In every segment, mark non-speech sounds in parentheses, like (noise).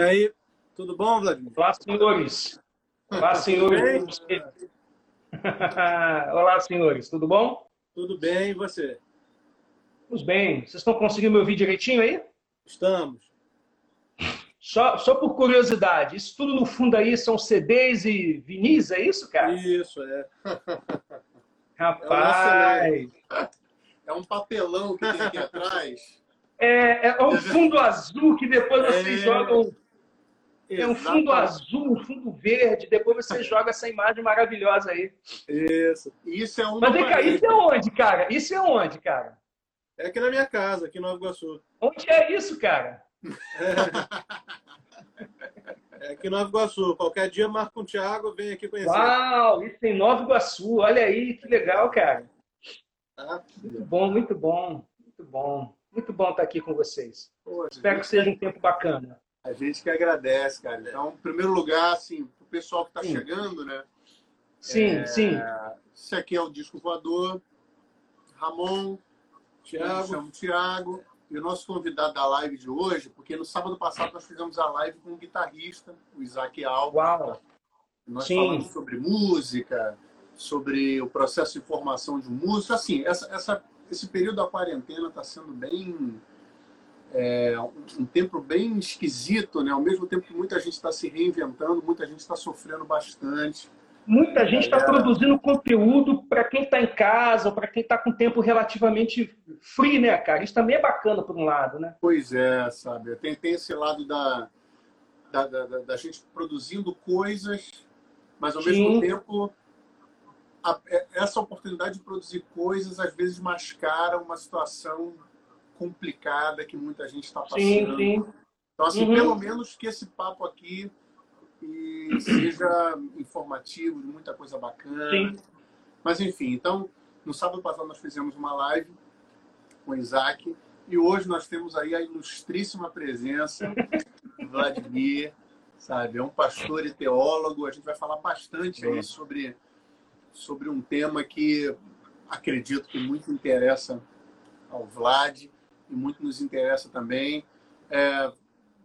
aí, tudo bom, Vladimir? Olá, senhores. Olá, senhores. (laughs) Olá, senhores. Tudo bom? Tudo bem, e você? Tudo bem. Vocês estão conseguindo me ouvir direitinho aí? Estamos. Só, só por curiosidade, isso tudo no fundo aí são CDs e vinis, é isso, cara? Isso, é. (laughs) Rapaz! É um papelão que tem aqui atrás. É, é um fundo azul que depois vocês É. jogam. É um fundo Exatamente. azul, um fundo verde, depois você (laughs) joga essa imagem maravilhosa aí. Isso. Isso é uma Mas vem cá, isso é onde, cara? Isso é onde, cara? É aqui na minha casa, aqui em Nova Iguaçu. Onde é isso, cara? É (laughs) aqui em Nova Iguaçu. Qualquer dia marca com o Thiago, vem aqui conhecer. Uau, isso em Nova Iguaçu. Olha aí, que legal, cara. Tá? Muito bom, muito bom, muito bom. Muito bom estar aqui com vocês. Poxa, Espero que seja um tempo bacana. A gente que agradece, cara. Então, em primeiro lugar, assim, pro pessoal que está chegando, né? Sim, É, sim. Esse aqui é o Disco Voador. Ramon, Thiago. chamo Thiago. E o nosso convidado da live de hoje, porque no sábado passado nós fizemos a live com um guitarrista, o Isaac Alves. Uau. Nós Sim. falamos sobre música, sobre o processo de formação de um músico. Assim, essa, essa- esse período da quarentena está sendo bem. É, um, tempo bem esquisito, né? Ao mesmo tempo que muita gente está se reinventando, muita gente está sofrendo bastante. Muita gente está Galera. produzindo conteúdo para quem está em casa, ou para quem está com tempo relativamente free, né, cara? Isso também é bacana por um lado, né? Pois é, sabe? Tem, tem esse lado da, da, da, da- da gente produzindo coisas, mas ao Sim. mesmo tempo a- é- essa oportunidade de produzir coisas às vezes mascara uma situação complicada que muita gente está passando. Sim, sim. Então, assim, Uhum. pelo menos que esse papo aqui e seja informativo, de muita coisa bacana. Sim. Mas, enfim, então, no sábado passado nós fizemos uma live com o Isaac e hoje nós temos aí a ilustríssima presença do Vladimir, sabe? É um pastor e teólogo. A gente vai falar bastante aí sobre, sobre um tema que acredito que muito interessa ao Vlad e muito nos interessa também. É,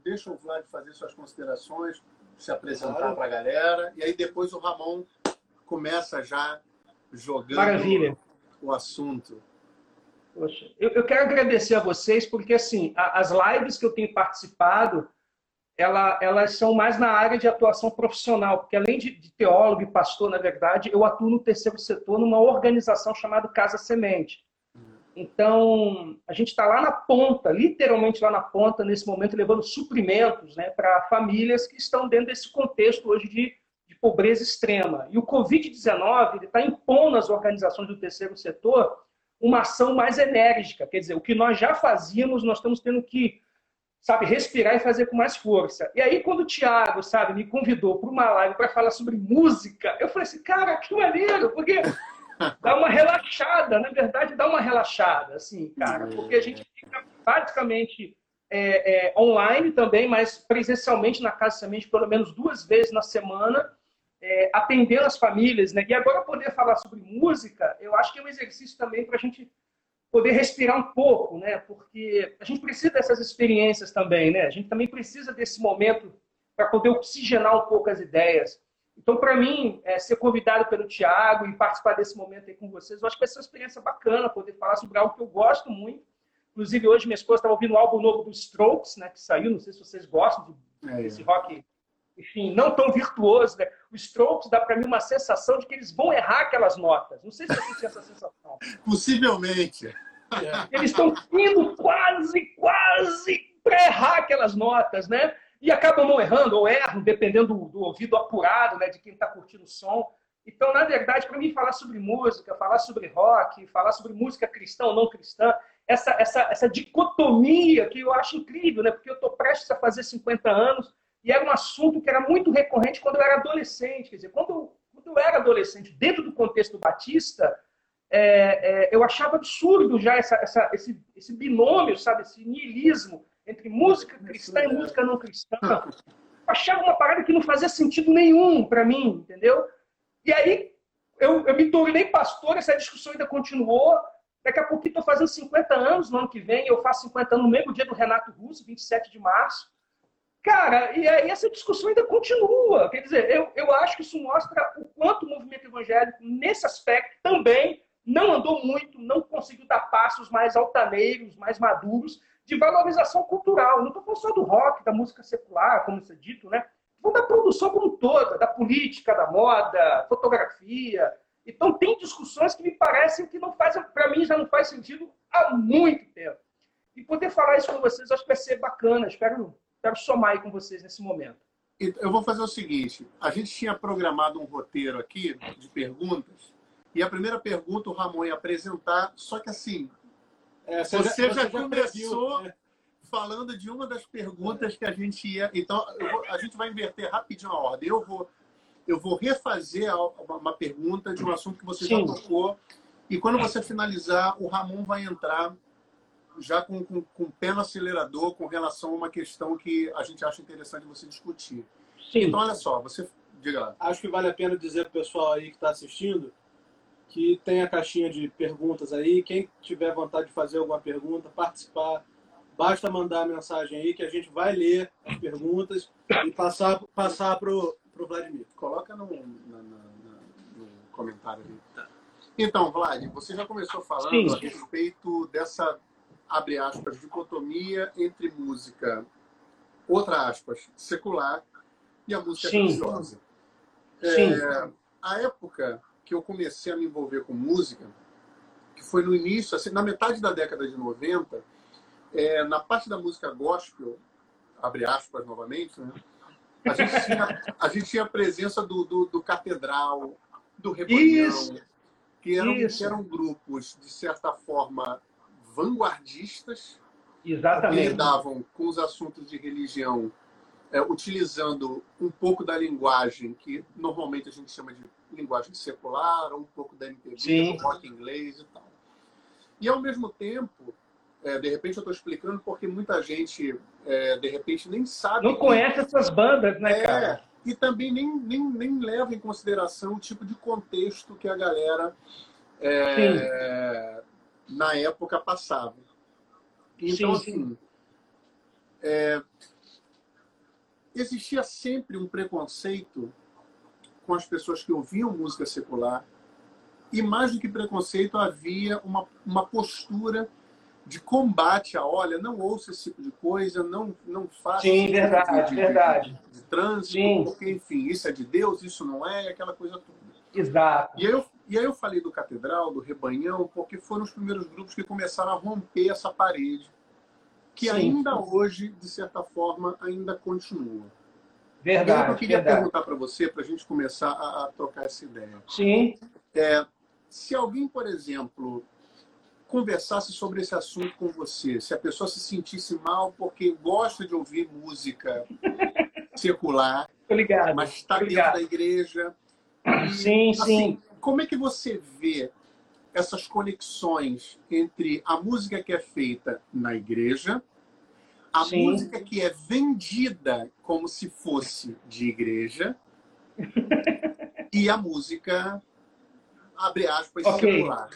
deixa o Vlad fazer suas considerações, se apresentar Claro. para a galera e aí depois o Ramon começa já jogando Maravilha. o assunto. Poxa, eu, eu quero agradecer a vocês, porque assim, a- as lives que eu tenho participado, ela- elas são mais na área de atuação profissional, porque além de, de teólogo e pastor, na verdade, eu atuo no terceiro setor numa organização chamada Casa Semente. Então, a gente está lá na ponta, literalmente lá na ponta, nesse momento, levando suprimentos né, para famílias que estão dentro desse contexto hoje de, de pobreza extrema. E o Covid-19 está impondo às organizações do terceiro setor uma ação mais enérgica. Quer dizer, o que nós já fazíamos, nós estamos tendo que, sabe, respirar e fazer com mais força. E aí, quando o Thiago, sabe, me convidou para uma live para falar sobre música, eu falei assim, cara, que maneiro, porque dá uma relaxada, na verdade, dá uma relaxada, assim, cara, porque a gente fica basicamente é, é, online também, mas presencialmente na Casa Semente pelo menos duas vezes na semana, é, atendendo as famílias, né? E agora poder falar sobre música, eu acho que é um exercício também para a gente poder respirar um pouco, né? Porque a gente precisa dessas experiências também, né? A gente também precisa desse momento para poder oxigenar um pouco as ideias. Então, para mim, é, ser convidado pelo Tiago e participar desse momento aí com vocês, eu acho que vai ser uma experiência bacana poder falar sobre algo que eu gosto muito. Inclusive, hoje minha esposa estava ouvindo o álbum novo do Strokes, né? Que saiu, não sei se vocês gostam de É, esse rock, enfim, não tão virtuoso, né? O Strokes dá para mim uma sensação de que eles vão errar aquelas notas. Não sei se você tem essa sensação. (laughs) Possivelmente. Eles estão indo quase, quase para errar aquelas notas, né? E acabam não errando, ou erram, dependendo do, do ouvido apurado, né? De quem está curtindo o som. Então, na verdade, para mim, falar sobre música, falar sobre rock, falar sobre música cristã ou não cristã, essa, essa, essa dicotomia que eu acho incrível, né? Porque eu estou prestes a fazer 50 anos e era um assunto que era muito recorrente quando eu era adolescente. Quer dizer, quando, eu- quando eu era adolescente, dentro do contexto batista, é, é, eu achava absurdo já essa, essa- esse, esse binômio, sabe? Esse niilismo entre música cristã e música não cristã. Achava uma parada que não fazia sentido nenhum para mim, entendeu? E aí eu, eu me tornei pastor, essa discussão ainda continuou. Daqui a pouquinho estou fazendo 50 anos no ano que vem, eu faço 50 anos no mesmo dia do Renato Russo, 27 de março. Cara, e aí essa discussão ainda continua. Quer dizer, eu, eu acho que isso mostra o quanto o movimento evangélico, nesse aspecto, também não andou muito, não conseguiu dar passos mais altaneiros, mais maduros, de valorização cultural. Não estou falando só do rock, da música secular, como isso é dito, né? Estou da produção como toda, da política, da moda, fotografia. Então, tem discussões que me parecem que não fazem, para mim, já não faz sentido há muito tempo. E poder falar isso com vocês, acho que vai ser bacana. Espero Quero somar aí com vocês nesse momento. Eu vou fazer o seguinte: a gente tinha programado um roteiro aqui de perguntas, e a primeira pergunta o Ramon ia apresentar, só que assim, é, você, você, já, já começou né? falando de uma das perguntas que a gente ia. Então, vou, a gente vai inverter rapidinho a ordem. Eu vou, eu vou refazer uma pergunta de um assunto que você Sim. já tocou, e quando você finalizar, o Ramon vai entrar já com, com, com o pé no acelerador com relação a uma questão que a gente acha interessante você discutir. Sim. Então, olha só, você. Diga lá. Acho que vale a pena dizer para o pessoal aí que está assistindo que tem a caixinha de perguntas aí. Quem tiver vontade de fazer alguma pergunta, participar, basta mandar a mensagem aí que a gente vai ler as perguntas e passar, passar para o Vladimir. Coloca no, na, na, no comentário ali. Então, Vlad, você já começou falando Sim. a respeito dessa abre aspas, dicotomia entre música, outra aspas, secular e a música Sim. religiosa. Sim. É, a época que eu comecei a me envolver com música, que foi no início, assim, na metade da década de 90, é, na parte da música gospel, abre aspas novamente, né? a, gente (laughs) tinha, a gente tinha a presença do, do, do Catedral, do Rebanhão, que eram, que eram grupos, de certa forma, vanguardistas Exatamente. que lidavam com os assuntos de religião é, utilizando um pouco da linguagem que normalmente a gente chama de linguagem secular, um pouco da MPB, do rock inglês e tal. E ao mesmo tempo, é, de repente eu estou explicando porque muita gente, é, de repente, nem sabe. Não conhece essas bandas, né, é, cara? E também nem, nem, nem leva em consideração o tipo de contexto que a galera é, na época passava. Então, sim, assim, é, existia sempre um preconceito com as pessoas que ouviam música secular, e mais do que preconceito, havia uma, uma postura de combate a, olha, não ouça esse tipo de coisa, não, não faça Sim, verdade, de, verdade. De, de, de trânsito, Sim. porque, enfim, isso é de Deus, isso não é, aquela coisa toda. Exato. E aí, eu, e aí eu falei do Catedral, do Rebanhão, porque foram os primeiros grupos que começaram a romper essa parede, que Sim. ainda hoje, de certa forma, ainda continua. Verdade. E eu queria verdade. perguntar para você, para a gente começar a, a, trocar essa ideia. Sim. É, se alguém, por exemplo, conversasse sobre esse assunto com você, se a pessoa se sentisse mal porque gosta de ouvir música (laughs) secular, mas está dentro da igreja, Sim, assim, sim. Como é que você vê essas conexões entre a música que é feita na igreja, a sim. música que é vendida como se fosse de igreja (laughs) e a música, abre aspas, okay. secular?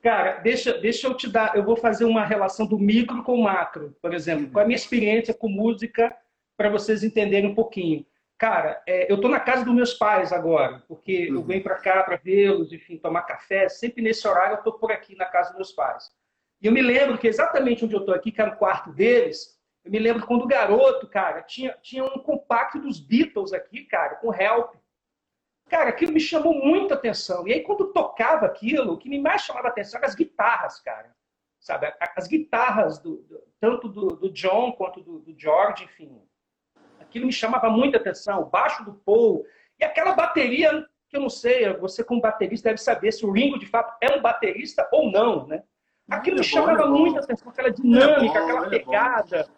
Cara, deixa, deixa eu te dar. Eu vou fazer uma relação do micro com o macro, por exemplo. Uhum. É a minha experiência com música, para vocês entenderem um pouquinho. Cara, é, eu estou na casa dos meus pais agora, porque uhum. eu venho para cá para vê-los, enfim, tomar café. Sempre nesse horário eu estou por aqui na casa dos meus pais. E eu me lembro que exatamente onde eu estou aqui, que era no quarto deles, eu me lembro quando garoto, cara, tinha, tinha um compacto dos Beatles aqui, cara, com Help. Cara, aquilo me chamou muita atenção. E aí, quando tocava aquilo, o que me mais chamava atenção eram as guitarras, cara. Sabe? As guitarras, do, do tanto do, do, John quanto do, do George, enfim aquilo me chamava muita atenção, o baixo do Paul, e aquela bateria, que eu não sei, você como baterista deve saber se o Ringo de fato é um baterista ou não, né? Aquilo me chamava muita atenção, aquela dinâmica, é aquela é pegada.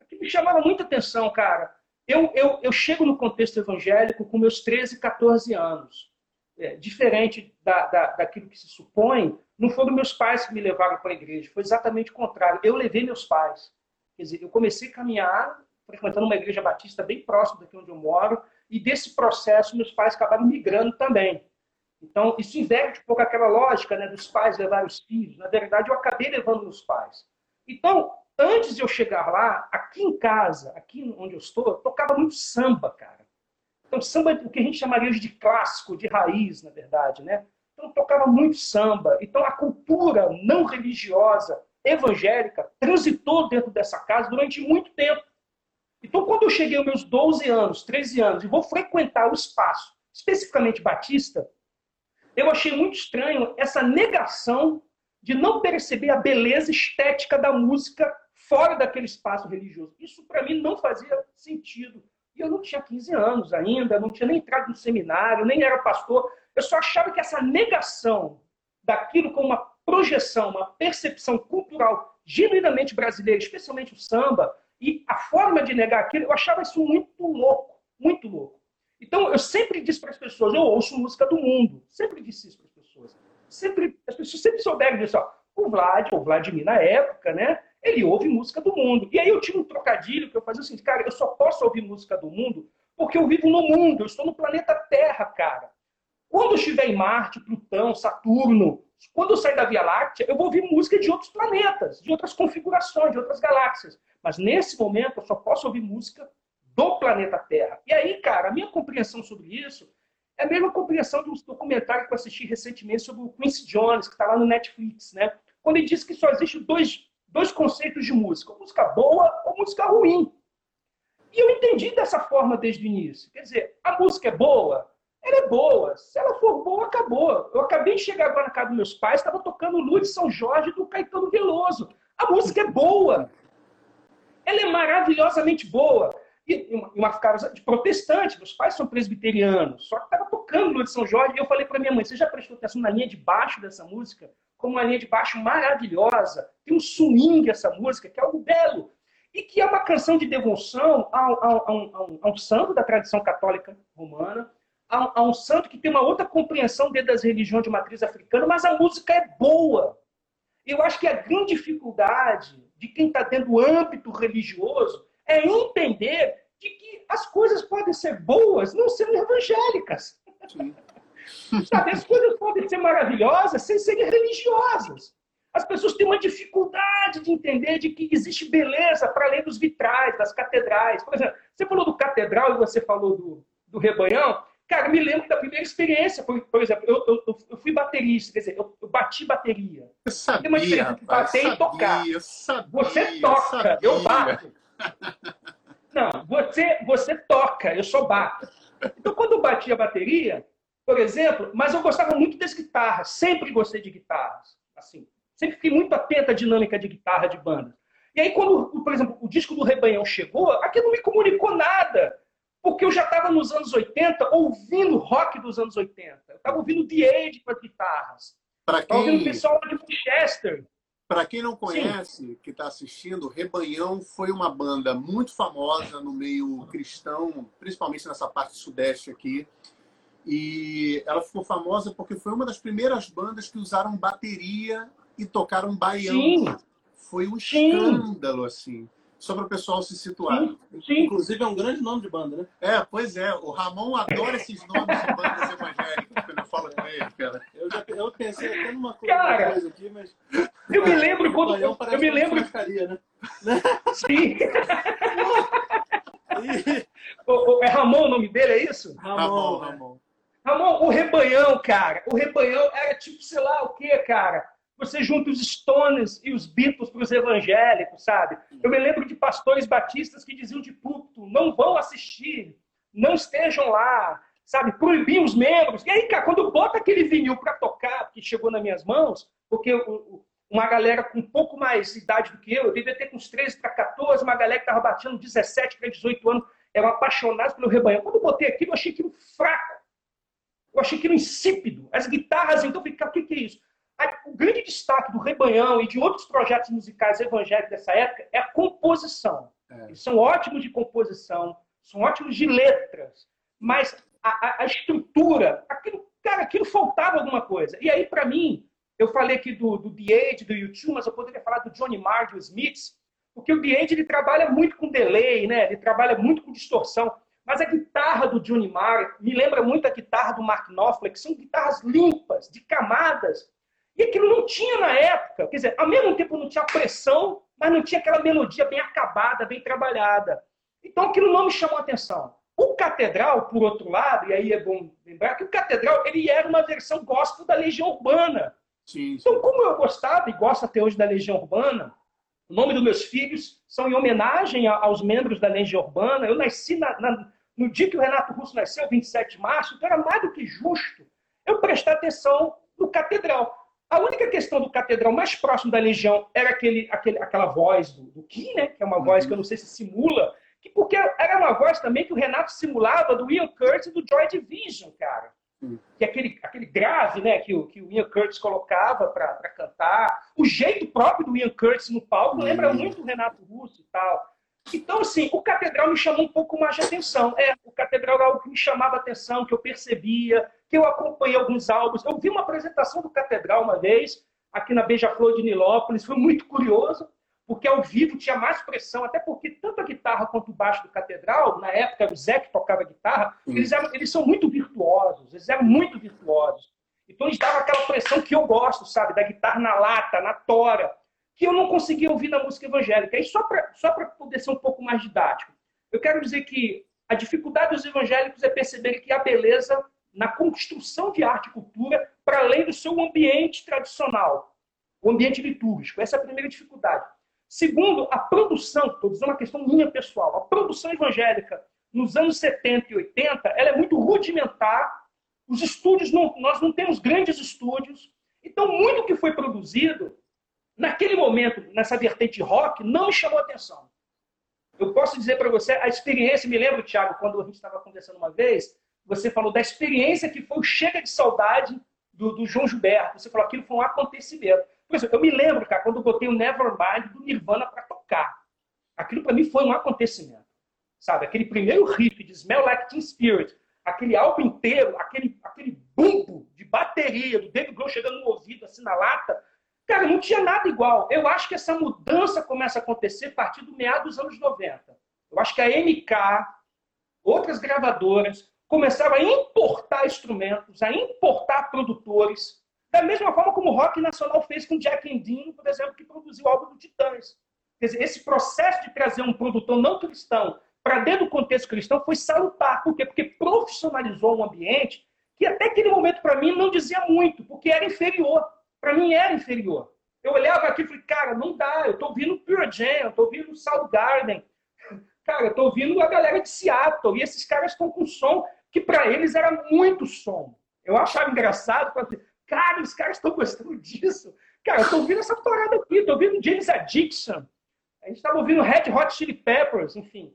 Aquilo me chamava muita atenção, cara. Eu, eu, eu chego no contexto evangélico com meus 13, 14 anos. É, diferente da, da, daquilo que se supõe, não foram meus pais que me levaram para a igreja, foi exatamente o contrário. Eu levei meus pais. Quer dizer, eu comecei a caminhar frequentando uma igreja batista bem próximo daqui onde eu moro, e desse processo meus pais acabaram migrando também. Então, isso inverte um pouco aquela lógica né, dos pais levar os filhos. Na verdade, eu acabei levando meus pais. Então, antes de eu chegar lá, aqui em casa, aqui onde eu estou, eu tocava muito samba, cara. Então, samba é o que a gente chamaria de clássico, de raiz, na verdade, né? Então, tocava muito samba. Então, a cultura não religiosa evangélica transitou dentro dessa casa durante muito tempo. Então, quando eu cheguei aos meus 12 anos, 13 anos, e vou frequentar o espaço, especificamente batista, eu achei muito estranho essa negação de não perceber a beleza estética da música fora daquele espaço religioso. Isso, para mim, não fazia sentido. E eu não tinha 15 anos ainda, não tinha nem entrado no seminário, nem era pastor. Eu só achava que essa negação daquilo como uma projeção, uma percepção cultural genuinamente brasileira, especialmente o samba, e a forma de negar aquilo, eu achava isso muito louco, muito louco. Então, eu sempre disse para as pessoas, eu ouço música do mundo. Sempre disse isso para as pessoas. Sempre, as pessoas sempre souberam disso. Ó. O Vlad, o Vladimir na época, né? Ele ouve música do mundo. E aí eu tinha um trocadilho que eu fazia assim, cara, eu só posso ouvir música do mundo porque eu vivo no mundo, eu estou no planeta Terra, cara. Quando eu estiver em Marte, Plutão, Saturno, quando eu sair da Via Láctea, eu vou ouvir música de outros planetas, de outras configurações, de outras galáxias. Mas nesse momento eu só posso ouvir música do planeta Terra. E aí, cara, a minha compreensão sobre isso é a mesma compreensão de um documentário que eu assisti recentemente sobre o Quincy Jones, que está lá no Netflix, né? Quando ele diz que só existe dois, dois conceitos de música, música boa ou música ruim. E eu entendi dessa forma desde o início. Quer dizer, a música é boa, ela é boa. Se ela for boa, acabou. Eu acabei de chegar agora na casa dos meus pais, estava tocando Lua de São Jorge do Caetano Veloso. A música é boa. Ela é maravilhosamente boa. E uma casa de protestante, meus pais são presbiterianos, só que estava tocando Lua de São Jorge. E eu falei para minha mãe: você já prestou atenção na linha de baixo dessa música? Como uma linha de baixo maravilhosa. Tem um swing essa música, que é algo belo. E que é uma canção de devoção a, a, a, um, a um santo da tradição católica romana, a, um santo que tem uma outra compreensão dentro das religiões de matriz africana, mas a música é boa. Eu acho que a grande dificuldade de quem está dentro do âmbito religioso é entender de que as coisas podem ser boas não sendo evangélicas. (laughs) Sabe, as coisas podem ser maravilhosas sem serem religiosas. As pessoas têm uma dificuldade de entender de que existe beleza para além dos vitrais, das catedrais. Por exemplo, você falou do catedral e você falou do, do rebanhão. Cara, me lembro da primeira experiência. Por, por exemplo, eu, eu, eu, fui baterista, quer dizer, eu, eu bati bateria. Eu sabia, Tem uma diferença entre bater sabia, e tocar. Sabia, você toca, eu bato. Não, você, você toca, eu só bato. Então, quando eu bati a bateria, por exemplo, mas eu gostava muito das guitarras, sempre gostei de guitarras. Assim, sempre fiquei muito atento à dinâmica de guitarra de banda. E aí, quando, por exemplo, o disco do Rebanhão chegou, aquilo não me comunicou nada. Porque eu já estava nos anos 80 ouvindo rock dos anos 80. Eu estava ouvindo The Age com as guitarras. Para quem... ouvindo o pessoal de Manchester. Para quem não conhece, Sim. que está assistindo, Rebanhão foi uma banda muito famosa no meio cristão, principalmente nessa parte sudeste aqui. E ela ficou famosa porque foi uma das primeiras bandas que usaram bateria e tocaram baião. Sim. Foi um escândalo, assim só para o pessoal se situar. Sim, sim. Inclusive é um grande nome de banda, né? É, pois é. O Ramon adora esses nomes de bandas evangélicas quando eu falo com ele, cara. Eu, já, eu pensei até numa coisa, cara, coisa aqui, mas. Eu me lembro quando. Eu, eu me lembro. né? Sim. (laughs) é Ramon o nome dele, é isso? Ramon, Ramon. Ramon, o rebanhão, cara. O rebanhão era tipo, sei lá o quê, cara você junta os Stones e os Beatles para os evangélicos, sabe? Eu me lembro de pastores batistas que diziam de púlpito, não vão assistir, não estejam lá, sabe? Proibiam os membros. E aí, cara, quando bota aquele vinil para tocar, que chegou nas minhas mãos, porque uma galera com um pouco mais idade do que eu, eu devia ter com uns 13 para 14, uma galera que estava batendo 17 para 18 anos, eram apaixonados pelo rebanho. Quando eu botei aquilo, eu achei aquilo fraco. Eu achei aquilo insípido. As guitarras, então, eu falei, o que, é isso? o grande destaque do Rebanhão e de outros projetos musicais evangélicos dessa época é a composição. É. Eles são ótimos de composição, são ótimos de letras, mas a, a, a estrutura, aquilo, cara, aquilo faltava alguma coisa. E aí, para mim, eu falei aqui do, do The Age, do YouTube, mas eu poderia falar do Johnny Marr, do Smiths, porque o The Age ele trabalha muito com delay, né? ele trabalha muito com distorção. Mas a guitarra do Johnny Marr me lembra muito a guitarra do Mark Knopfler, que são guitarras limpas, de camadas, e aquilo não tinha na época. Quer dizer, ao mesmo tempo não tinha pressão, mas não tinha aquela melodia bem acabada, bem trabalhada. Então aquilo não me chamou a atenção. O Catedral, por outro lado, e aí é bom lembrar que o Catedral ele era uma versão gospel da Legião Urbana. Sim, sim. Então, como eu gostava e gosto até hoje da Legião Urbana, o nome dos meus filhos são em homenagem aos membros da Legião Urbana. Eu nasci na, na, no dia que o Renato Russo nasceu, 27 de março, então era mais do que justo eu prestar atenção no Catedral. A única questão do Catedral mais próximo da Legião era aquele, aquele, aquela voz do, do Kim, né? que é uma uhum. voz que eu não sei se simula que porque era uma voz também que o Renato simulava do Ian Curtis e do Joy Division, cara. Que é aquele, aquele grave né, que, o, que o Ian Curtis colocava para cantar. O jeito próprio do Ian Curtis no palco hum. lembra muito o Renato Russo e tal. Então, assim, o Catedral me chamou um pouco mais de atenção. É, o Catedral era algo que me chamava atenção, que eu percebia, que eu acompanhei alguns álbuns. Eu vi uma apresentação do Catedral uma vez, aqui na Beija-Flor de Nilópolis, foi muito curioso porque ao vivo tinha mais pressão, até porque tanto a guitarra quanto o baixo do Catedral, na época o Zé que tocava guitarra, eles, eram, eles são muito virtuosos, eles eram muito virtuosos. Então eles davam aquela pressão que eu gosto, sabe, da guitarra na lata, na tora, que eu não conseguia ouvir na música evangélica. E só para só poder ser um pouco mais didático, eu quero dizer que a dificuldade dos evangélicos é perceber que a beleza na construção de arte e cultura para além do seu ambiente tradicional, o ambiente litúrgico. Essa é a primeira dificuldade. Segundo, a produção, estou dizendo uma questão minha pessoal, a produção evangélica nos anos 70 e 80, ela é muito rudimentar. Os estúdios, não, nós não temos grandes estúdios. Então, muito que foi produzido, naquele momento, nessa vertente rock, não me chamou atenção. Eu posso dizer para você, a experiência, me lembro, Thiago, quando a gente estava conversando uma vez, você falou da experiência que foi o Chega de Saudade do, do João Gilberto. Você falou aquilo foi um acontecimento. Exemplo, eu me lembro, cara, quando eu botei o Nevermind do Nirvana para tocar. Aquilo para mim foi um acontecimento. Sabe? Aquele primeiro riff de Smell Like Teen Spirit, aquele álbum inteiro, aquele, aquele bumbo de bateria do David Grohl chegando no ouvido, assim, na lata. Cara, não tinha nada igual. Eu acho que essa mudança começa a acontecer a partir do meado dos anos 90. Eu acho que a MK, outras gravadoras, começaram a importar instrumentos, a importar produtores, da mesma forma como o rock nacional fez com Jack Endino, por exemplo, que produziu o álbum do Titãs. Quer dizer, esse processo de trazer um produtor não cristão para dentro do contexto cristão foi salutar. Por quê? Porque profissionalizou um ambiente que até aquele momento para mim não dizia muito, porque era inferior. Para mim era inferior. Eu olhava aqui e falei, cara, não dá, eu estou ouvindo Pure Jam, eu estou ouvindo Soundgarden, (laughs) cara, eu estou ouvindo a galera de Seattle, e esses caras estão com som que para eles era muito som. Eu achava engraçado, Cara, os caras estão gostando disso. Cara, eu tô ouvindo essa parada aqui, tô ouvindo James Addiction. A gente estava ouvindo Red Hot Chili Peppers, enfim.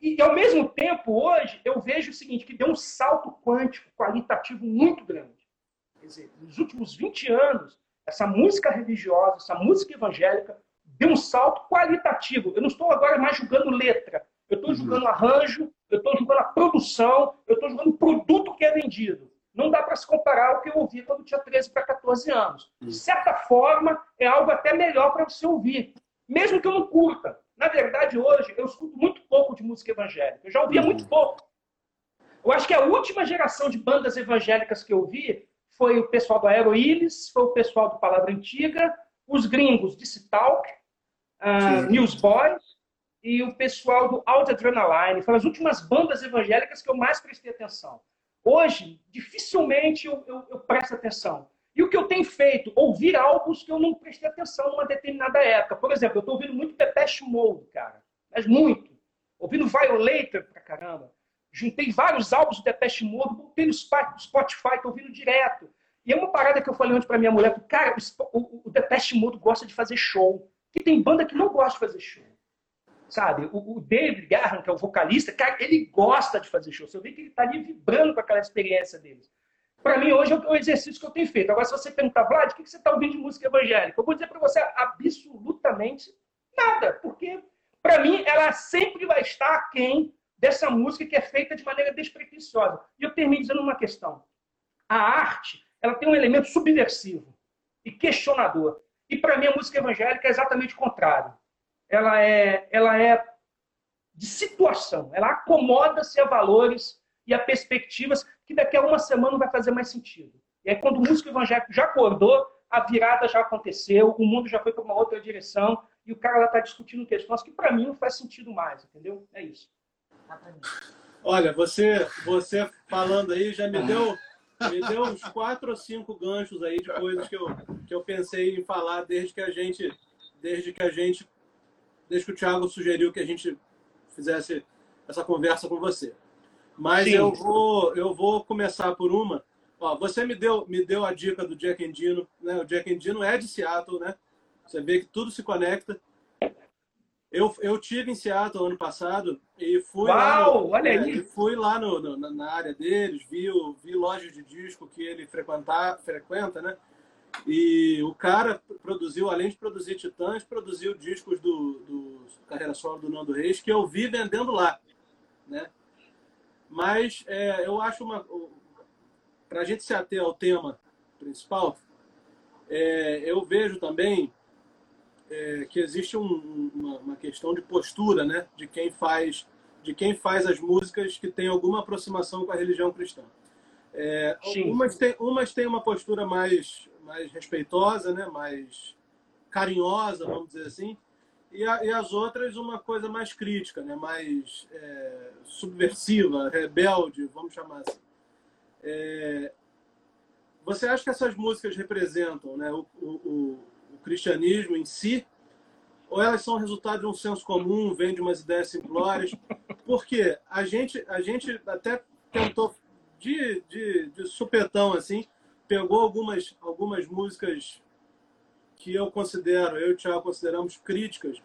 E, e, ao mesmo tempo, hoje, eu vejo o seguinte, que deu um salto quântico, qualitativo muito grande. Quer dizer, nos últimos 20 anos, essa música religiosa, essa música evangélica, deu um salto qualitativo. Eu não estou agora mais julgando letra. Eu estou uhum. julgando arranjo, eu estou julgando a produção, eu estou julgando o produto que é vendido não dá para se comparar ao que eu ouvi quando tinha 13 para 14 anos. De certa forma, é algo até melhor para você ouvir, mesmo que eu não curta. Na verdade, hoje, eu escuto muito pouco de música evangélica. Eu já ouvia muito pouco. Eu acho que a última geração de bandas evangélicas que eu ouvi foi o pessoal do Aeroílis, foi o pessoal do Palavra Antiga, os gringos de Citalk, uh, Newsboys e o pessoal do Alt Adrenaline. Foram as últimas bandas evangélicas que eu mais prestei atenção. Hoje, dificilmente eu, eu, eu, presto atenção. E o que eu tenho feito? Ouvir álbuns que eu não prestei atenção numa determinada época. Por exemplo, eu estou ouvindo muito Depeche Mode, cara. Mas muito. Ouvindo Violator pra caramba. Juntei vários álbuns do Depeche Mode, botei no Spotify, estou ouvindo direto. E é uma parada que eu falei ontem para minha mulher, cara, o, o Depeche Mode gosta de fazer show. E tem banda que não gosta de fazer show sabe? O, o David Garran, que é o vocalista, cara, ele gosta de fazer show. Você vê que ele está ali vibrando com aquela experiência deles. Para mim, hoje é o exercício que eu tenho feito. Agora, se você perguntar, Vlad, o que você está ouvindo de música evangélica? Eu vou dizer para você absolutamente nada, porque para mim ela sempre vai estar aquém dessa música que é feita de maneira despretensiosa. E eu termino dizendo uma questão. A arte, ela tem um elemento subversivo e questionador. E para mim a música evangélica é exatamente o contrário ela é, ela é de situação, ela acomoda-se a valores e a perspectivas que daqui a uma semana não vai fazer mais sentido. E aí, quando o músico evangélico já acordou, a virada já aconteceu, o mundo já foi para uma outra direção, e o cara lá está discutindo questões que para mim não faz sentido mais, entendeu? É isso. Olha, você, você falando aí já me deu, me deu uns quatro ou cinco ganchos aí de coisas que eu, que eu pensei em falar desde que a gente, desde que a gente, desde que o Thiago sugeriu que a gente fizesse essa conversa com você. Mas Sim. eu vou, eu vou começar por uma. Ó, você me deu, me deu a dica do Jack Endino, né? O Jack Endino é de Seattle, né? Você vê que tudo se conecta. Eu, eu tive em Seattle ano passado e fui Uau, lá, no, olha é, fui lá no, no, na área deles, vi, vi lojas de disco que ele frequenta, frequenta, né? E o cara produziu, além de produzir Titãs, produziu discos do, do Carreira Solo do Nando Reis, que eu vi vendendo lá, né? Mas é, eu acho uma... Para a gente se ater ao tema principal, é, eu vejo também é, que existe um, uma, uma, questão de postura, né, de quem faz de quem faz as músicas que tem alguma aproximação com a religião cristã. É, umas, tem, umas têm uma postura mais mais respeitosa, né, mais carinhosa, vamos dizer assim, e, a, e as outras uma coisa mais crítica, né, mais é, subversiva, rebelde, vamos chamar assim. É, você acha que essas músicas representam né, o, o, cristianismo em si, ou elas são resultado de um senso comum, vem de umas ideias simplórias? Porque a gente, a gente até tentou, de, de, de supetão, assim, pegou algumas, algumas músicas que eu considero, eu e o Thiago consideramos críticas.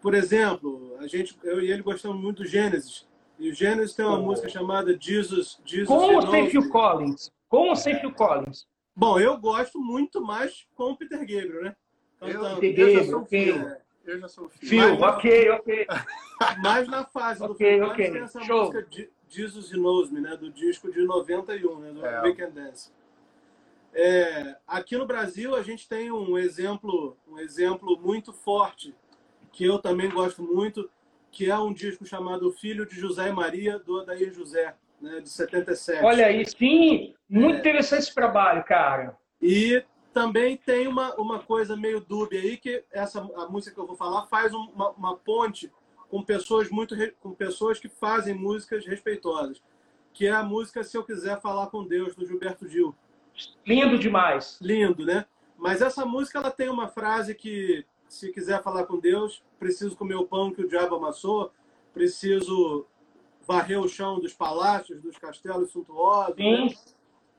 Por exemplo, a gente, eu e ele gostamos muito do Gênesis. E o Gênesis tem uma oh. música chamada Jesus, Jesus Com o Sem Phil Collins. Com o Sem Phil Collins. Bom, eu gosto muito mais com o Peter Gabriel, né? Cantando. Peter Gabriel, ok. É, eu já sou filho. Phil, ok, ok. (laughs) Mas na fase do okay, Phil okay. tem essa Show. música Jesus Knows Me, né? Do disco de 91, né? Do é. Weekend Dance. É, aqui no Brasil a gente tem um exemplo, um exemplo muito forte que eu também gosto muito, que é um disco chamado Filho de José e Maria do Adair José né, de 77. Olha aí, sim, muito é. interessante esse trabalho, cara. E também tem uma, uma coisa meio dúbia aí, que essa a música que eu vou falar faz uma, uma ponte com pessoas muito com pessoas que fazem músicas respeitosas, que é a música Se Eu Quiser Falar com Deus, do Gilberto Gil. Lindo demais. Lindo, né? Mas essa música ela tem uma frase que se quiser falar com Deus, preciso comer o pão que o diabo amassou, preciso varrer o chão dos palácios, dos castelos suntuosos. Né?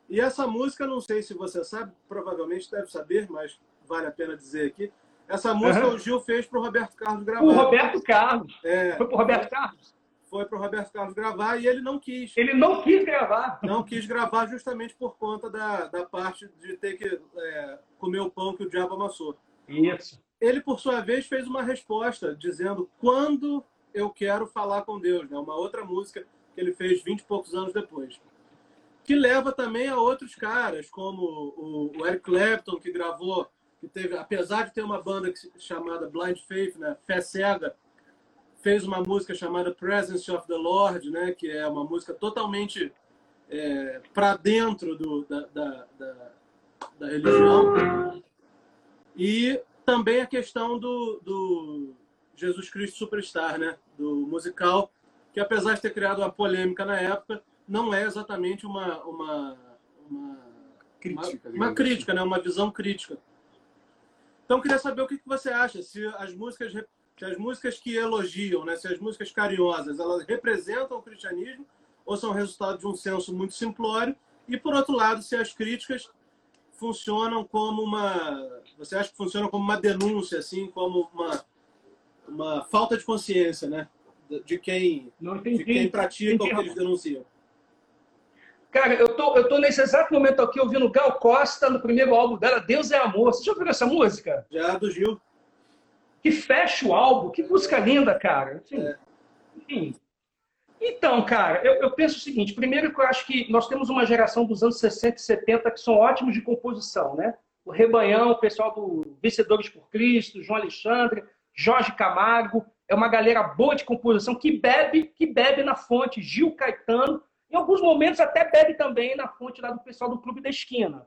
E essa música, não sei se você sabe, provavelmente deve saber, mas vale a pena dizer aqui. Essa música uhum. o Gil fez para o Roberto Carlos gravar. O Roberto Carlos? É, Foi para o Roberto Carlos? Foi para o Roberto Carlos gravar e ele não quis. Ele não quis gravar? Não quis gravar justamente por conta da, da parte de ter que é, comer o pão que o diabo amassou. Isso. Ele, por sua vez, fez uma resposta dizendo quando eu Quero Falar com Deus, né? uma outra música que ele fez 20 e poucos anos depois. Que leva também a outros caras, como o, Eric Clapton, que gravou, que teve, apesar de ter uma banda chamada Blind Faith, né? Fé Cega, fez uma música chamada Presence of the Lord, né? que é uma música totalmente é, para dentro do, da, da, da, da, religião. E também a questão do, do Jesus Cristo Superstar, né? do musical, que apesar de ter criado uma polêmica na época, não é exatamente uma, uma, uma crítica, uma, uma crítica assim. né? uma visão crítica. Então, queria saber o que você acha, se as músicas, se as músicas que elogiam, né? se as músicas carinhosas, elas representam o cristianismo ou são resultado de um senso muito simplório, e, por outro lado, se as críticas funcionam como uma... Você acha que funcionam como uma denúncia, assim, como uma uma falta de consciência, né? De quem, de quem pratica o que eles denunciam. Cara, eu tô, eu tô nesse exato momento aqui ouvindo Gal Costa no primeiro álbum dela, Deus é Amor. Você já ouviu essa música? Já, do Gil. Que fecha o álbum, que música linda, cara. Enfim. É. enfim. Então, cara, eu, eu, penso o seguinte: primeiro que eu acho que nós temos uma geração dos anos 60 e 70 que são ótimos de composição, né? O Rebanhão, o pessoal do Vencedores por Cristo, João Alexandre, Jorge Camargo, é uma galera boa de composição que bebe, que bebe na fonte, Gil Caetano, em alguns momentos até bebe também na fonte lá do pessoal do Clube da Esquina.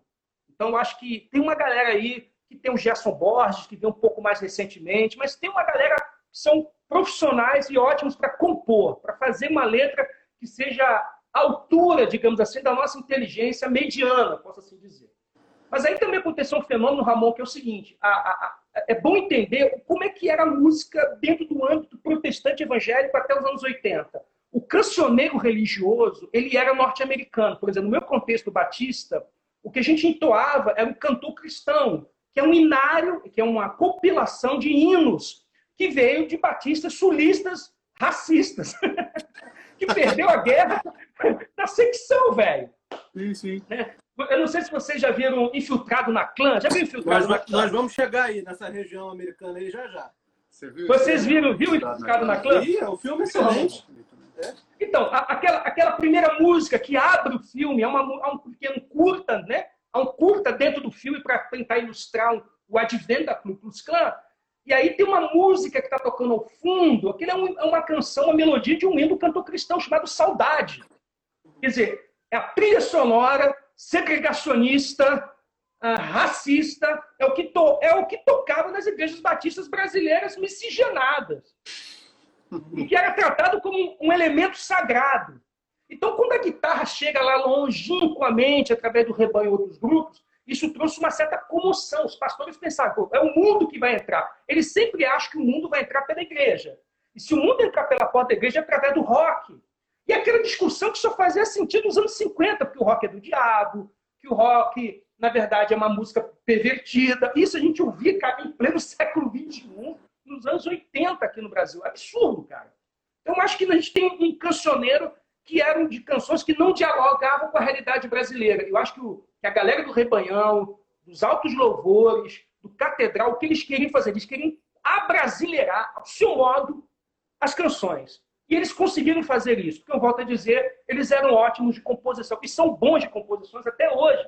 Então, eu acho que tem uma galera aí que tem o Gerson Borges, que veio um pouco mais recentemente, mas tem uma galera que são profissionais e ótimos para compor, para fazer uma letra que seja à altura, digamos assim, da nossa inteligência mediana, posso assim dizer. Mas aí também aconteceu um fenômeno, Ramon, que é o seguinte: a, a, a, é bom entender como é que era a música dentro do âmbito protestante evangélico até os anos 80. O cancioneiro religioso, ele era norte-americano. Por exemplo, no meu contexto batista, o que a gente entoava era um cantor cristão, que é um inário, que é uma compilação de hinos que veio de batistas sulistas racistas, (laughs) que perdeu a guerra da secção, velho. Sim, sim. Né? Eu não sei se vocês já viram Infiltrado na Clã. Já viram Infiltrado nós, na Clã? Nós vamos chegar aí nessa região americana aí já já. Você viu Vocês viram, viu Infiltrado na Clã? Ih, o filme é excelente. Então, aquela, aquela primeira música que abre o filme, é, uma, é um pequeno curta, né? Um curta dentro do filme para tentar ilustrar um, o advento da Ku Klux Klan. E aí tem uma música que está tocando ao fundo, aquilo é, um, é, uma canção, uma melodia de um hino cantor cristão chamado Saudade. Quer dizer, é a trilha sonora segregacionista, uh, racista, é o, que to, é o que tocava nas igrejas batistas brasileiras miscigenadas. E que era tratado como um elemento sagrado. Então, quando a guitarra chega lá longínquamente, através do rebanho e outros grupos, isso trouxe uma certa comoção. Os pastores pensaram, é o mundo que vai entrar. Eles sempre acham que o mundo vai entrar pela igreja. E se o mundo entrar pela porta da igreja, é através do rock. E aquela discussão que só fazia sentido nos anos 50, porque o rock é do diabo, que o rock, na verdade, é uma música pervertida. Isso a gente ouvia cara, em pleno (laughs) século XXI, nos anos 80 aqui no Brasil. Absurdo, cara. Então, eu acho que a gente tem um cancioneiro que eram de canções que não dialogavam com a realidade brasileira. Eu acho que, o, que a galera do Rebanhão, dos Altos Louvores, do Catedral, o que eles queriam fazer? Eles queriam abrasileirar, ao seu modo, as canções. E eles conseguiram fazer isso, porque eu volto a dizer, eles eram ótimos de composição e são bons de composições até hoje.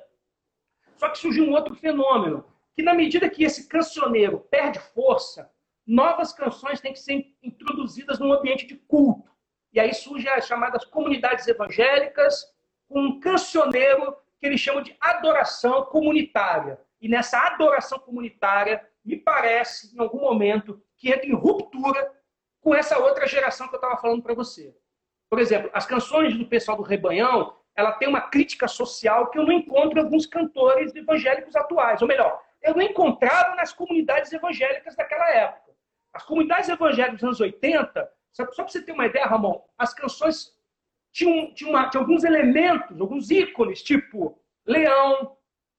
Só que surgiu um outro fenômeno, que na medida que esse cancioneiro perde força, novas canções têm que ser introduzidas num ambiente de culto. E aí surgem as chamadas comunidades evangélicas, com um cancioneiro que eles chamam de adoração comunitária. E nessa adoração comunitária, me parece, em algum momento, que entra em ruptura com essa outra geração que eu estava falando para você. Por exemplo, as canções do pessoal do Rebanhão, ela tem uma crítica social que eu não encontro em alguns cantores evangélicos atuais. Ou melhor, eu não encontrava nas comunidades evangélicas daquela época. As comunidades evangélicas dos anos 80, só para você ter uma ideia, Ramon, as canções tinham, tinham, uma, tinham alguns elementos, alguns ícones, tipo leão,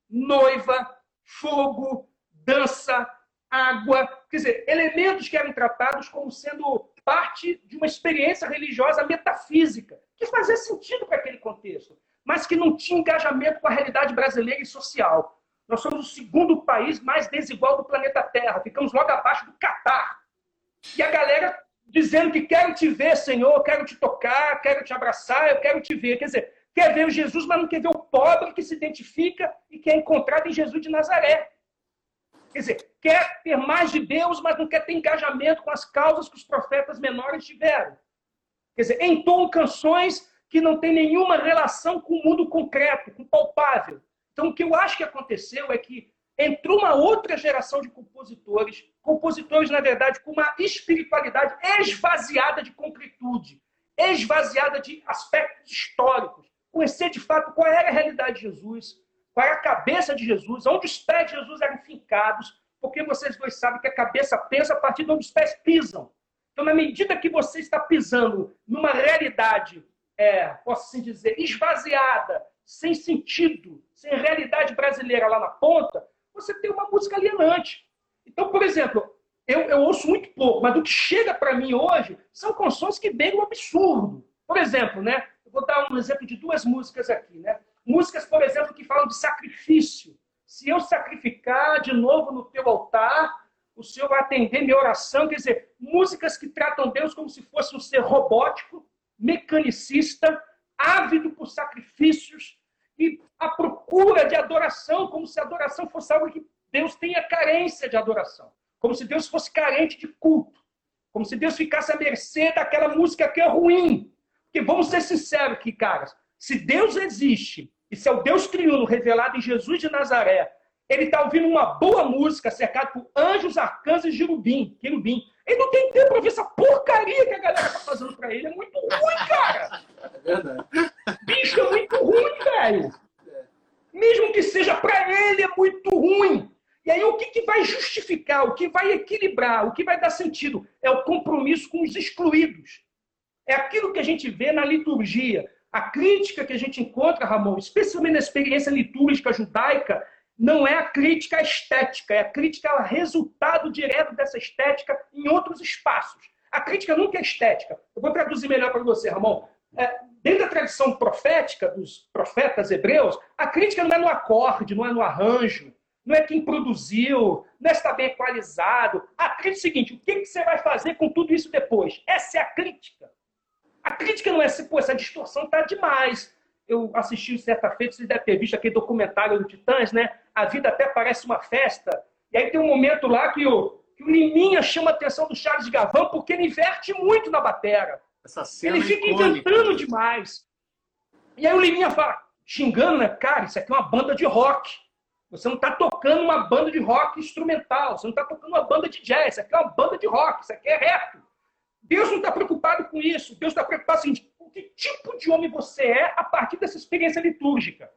noiva, fogo, dança, água, quer dizer, elementos que eram tratados como sendo parte de uma experiência religiosa metafísica, que fazia sentido para aquele contexto, mas que não tinha engajamento com a realidade brasileira e social. Nós somos o segundo país mais desigual do planeta Terra, ficamos logo abaixo do Catar. E a galera dizendo que quero te ver, Senhor, quero te tocar, quero te abraçar, eu quero te ver. Quer dizer, quer ver o Jesus, mas não quer ver o pobre que se identifica e que é encontrado em Jesus de Nazaré. Quer dizer, quer ter mais de Deus, mas não quer ter engajamento com as causas que os profetas menores tiveram. Quer dizer, entoam canções que não têm nenhuma relação com o mundo concreto, com o palpável. Então, o que eu acho que aconteceu é que entrou uma outra geração de compositores, compositores, na verdade, com uma espiritualidade esvaziada de concretude, esvaziada de aspectos históricos, conhecer de fato qual era a realidade de Jesus, qual é a cabeça de Jesus, onde os pés de Jesus eram fincados, porque vocês dois sabem que a cabeça pensa a partir de onde os pés pisam. Então, na medida que você está pisando numa realidade, é, posso assim dizer, esvaziada, sem sentido, sem realidade brasileira lá na ponta, você tem uma música alienante. Então, por exemplo, eu, eu ouço muito pouco, mas do que chega para mim hoje são canções que beiram um absurdo. Por exemplo, né? Eu vou dar um exemplo de duas músicas aqui, né? Músicas, por exemplo, que falam de sacrifício. Se eu sacrificar de novo no teu altar, o Senhor vai atender minha oração. Quer dizer, músicas que tratam Deus como se fosse um ser robótico, mecanicista, ávido por sacrifícios e a procura de adoração, como se a adoração fosse algo que Deus tenha carência de adoração. Como se Deus fosse carente de culto. Como se Deus ficasse à mercê daquela música que é ruim. Porque vamos ser sinceros aqui, caras. Se Deus existe, e se é o Deus triuno revelado em Jesus de Nazaré, ele está ouvindo uma boa música cercado por anjos, arcanjos e querubim, querubim. Ele não tem tempo para ver essa porcaria que a galera tá fazendo para ele. É muito ruim, cara. É verdade. Bicho, é muito ruim, velho. Mesmo que seja para ele, é muito ruim. E aí, o que, que vai justificar, o que vai equilibrar, o que vai dar sentido? É o compromisso com os excluídos. É aquilo que a gente vê na liturgia. A crítica que a gente encontra, Ramon, especialmente na experiência litúrgica judaica, não é a crítica estética, é a crítica ao resultado direto dessa estética em outros espaços. A crítica nunca é estética. Eu vou traduzir melhor para você, Ramon. É, dentro da tradição profética dos profetas hebreus, a crítica não é no acorde, não é no arranjo, não é quem produziu, não é está bem equalizado. A crítica é o seguinte: o que você vai fazer com tudo isso depois? Essa é a crítica. A crítica não é se, pô, essa distorção está demais. Eu assisti certa feita, vocês devem ter visto aquele documentário do Titãs, né? A vida até parece uma festa. E aí tem um momento lá que o, que o Liminha chama a atenção do Charles Gavan porque ele inverte muito na batera. ele é fica inventando demais. E aí o Liminha fala, xingando, né? Cara, isso aqui é uma banda de rock. Você não está tocando uma banda de rock instrumental. Você não está tocando uma banda de jazz. Isso aqui é uma banda de rock. Isso aqui é reto. Deus não está preocupado com isso. Deus está preocupado assim, com que tipo de homem você é a partir dessa experiência litúrgica.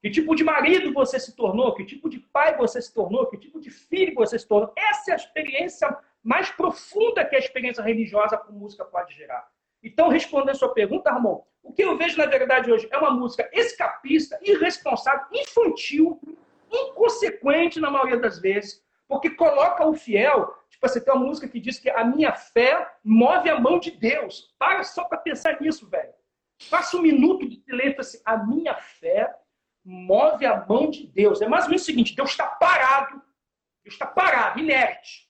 Que tipo de marido você se tornou, que tipo de pai você se tornou, que tipo de filho você se tornou. Essa é a experiência mais profunda que a experiência religiosa com música pode gerar. Então, respondendo a sua pergunta, Ramon, o que eu vejo na verdade hoje é uma música escapista, irresponsável, infantil, inconsequente na maioria das vezes, porque coloca o fiel Tipo, você tem uma música que diz que a minha fé move a mão de Deus. Para só para pensar nisso, velho. Faça um minuto de silêncio assim. A minha fé move a mão de Deus. É mais ou menos o seguinte: Deus está parado. Deus está parado, inerte.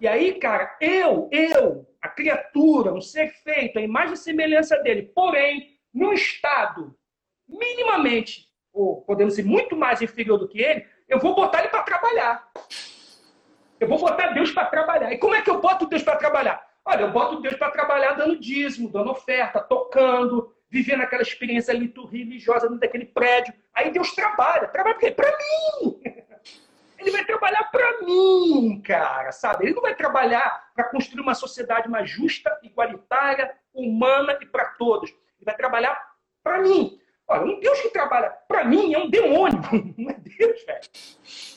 E aí, cara, eu, eu, a criatura, um ser feito, a imagem e semelhança dele, porém, num estado minimamente, ou podemos ser muito mais inferior do que ele, eu vou botar ele para trabalhar. Eu vou botar Deus para trabalhar. E como é que eu boto Deus para trabalhar? Olha, eu boto Deus para trabalhar dando dízimo, dando oferta, tocando, vivendo aquela experiência religiosa dentro daquele prédio. Aí Deus trabalha. Trabalha para quê? Para mim! (laughs) Ele vai trabalhar para mim, cara, sabe? Ele não vai trabalhar para construir uma sociedade mais justa, igualitária, humana e para todos. Ele vai trabalhar para mim. Olha, um Deus que trabalha para mim é um demônio, (laughs) não é Deus, velho.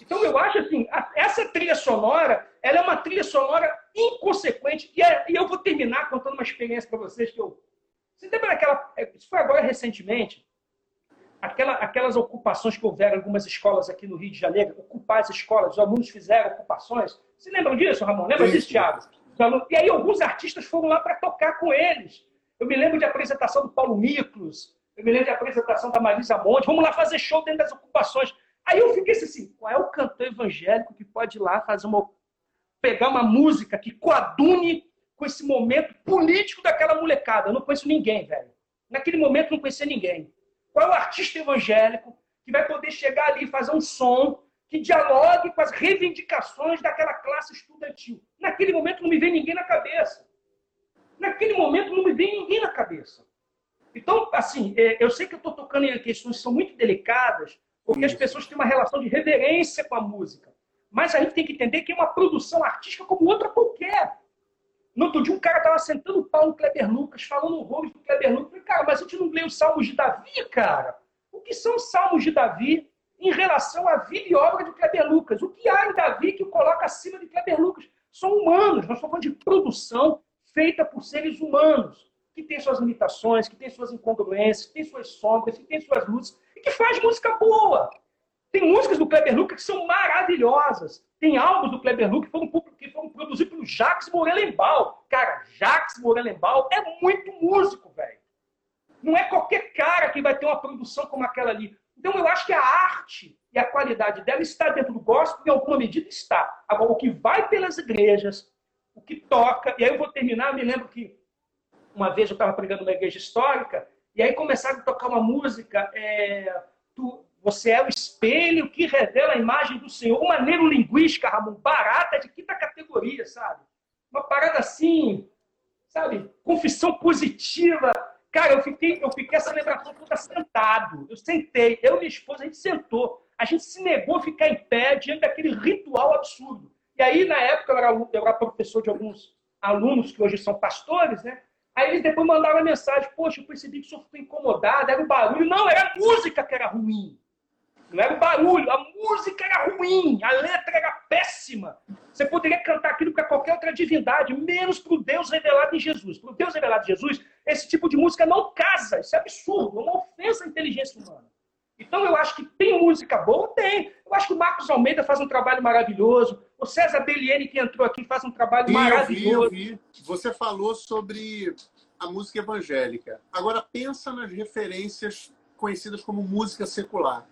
Então eu acho assim, essa trilha sonora, ela é uma trilha sonora inconsequente. E, é, e eu vou terminar contando uma experiência para vocês que eu. Você lembra daquela. É, isso foi agora recentemente. Aquela, aquelas ocupações que houveram em algumas escolas aqui no Rio de Janeiro, ocupar as escolas, os alunos fizeram ocupações. Você lembram disso, Ramon? Lembra disso, Thiago? E aí alguns artistas foram lá para tocar com eles. Eu me lembro de apresentação do Paulo Miklos, eu me lembro de apresentação da Marisa Monte. Vamos lá fazer show dentro das ocupações. Aí eu fiquei assim, qual é o cantor evangélico que pode ir lá fazer uma pegar uma música que coadune com esse momento político daquela molecada? Eu não conheço ninguém, velho. Naquele momento não conhecia ninguém. Qual é o artista evangélico que vai poder chegar ali e fazer um som que dialogue com as reivindicações daquela classe estudantil? Naquele momento não me vem ninguém na cabeça. Naquele momento não me vem ninguém na cabeça. Então, assim, é, eu sei que eu estou tocando em questões que são muito delicadas, porque as pessoas têm uma relação de reverência com a música. Mas a gente tem que entender que é uma produção artística como outra qualquer. No outro dia, um cara estava sentando o pau no Kleber Lucas, falando o rolo do Kleber Lucas. falei, cara, mas a gente não lê os Salmos de Davi, cara? O que são os Salmos de Davi em relação à vida e obra de Kleber Lucas? O que há em Davi que o coloca acima de Kleber Lucas? São humanos, nós estamos falando de produção feita por seres humanos, que tem suas limitações, que tem suas incongruências, que tem suas sombras, que tem suas luzes que faz música boa. Tem músicas do Kleber Lucas que são maravilhosas. Tem álbuns do Kleber Lucas que foram, que foram produzidos pelo Jacques Morelenbaum. Cara, Jacques Morelenbaum é muito músico, velho. Não é qualquer cara que vai ter uma produção como aquela ali. Então eu acho que a arte e a qualidade dela está dentro do gospel, em alguma medida está. Agora, o que vai pelas igrejas, o que toca, e aí eu vou terminar, me lembro que uma vez eu estava pregando numa igreja histórica, e aí começaram a tocar uma música, é, tu, você é o espelho que revela a imagem do Senhor. Uma neurolinguística, Ramon, barata de quinta categoria, sabe? Uma parada assim, sabe? Confissão positiva. Cara, eu fiquei, eu fiquei essa celebração toda sentado. Eu sentei, eu e minha esposa, a gente sentou. A gente se negou a ficar em pé diante daquele ritual absurdo. E aí, na época, eu era, eu era professor de alguns alunos que hoje são pastores, né? Aí eles depois mandaram a mensagem: Poxa, eu percebi que o senhor ficou incomodado, era o barulho. Não, era a música que era ruim. Não era o barulho, a música era ruim, a letra era péssima. Você poderia cantar aquilo para qualquer outra divindade, menos para o Deus revelado em Jesus. Para o Deus revelado em Jesus, esse tipo de música não casa. Isso é absurdo, é uma ofensa à inteligência humana. Então eu acho que tem música boa? Tem. Eu acho que o Marcos Almeida faz um trabalho maravilhoso. O César Belliene, que entrou aqui, faz um trabalho Sim, maravilhoso. Eu vi, eu vi. Você falou sobre a música evangélica. Agora pensa nas referências conhecidas como música secular.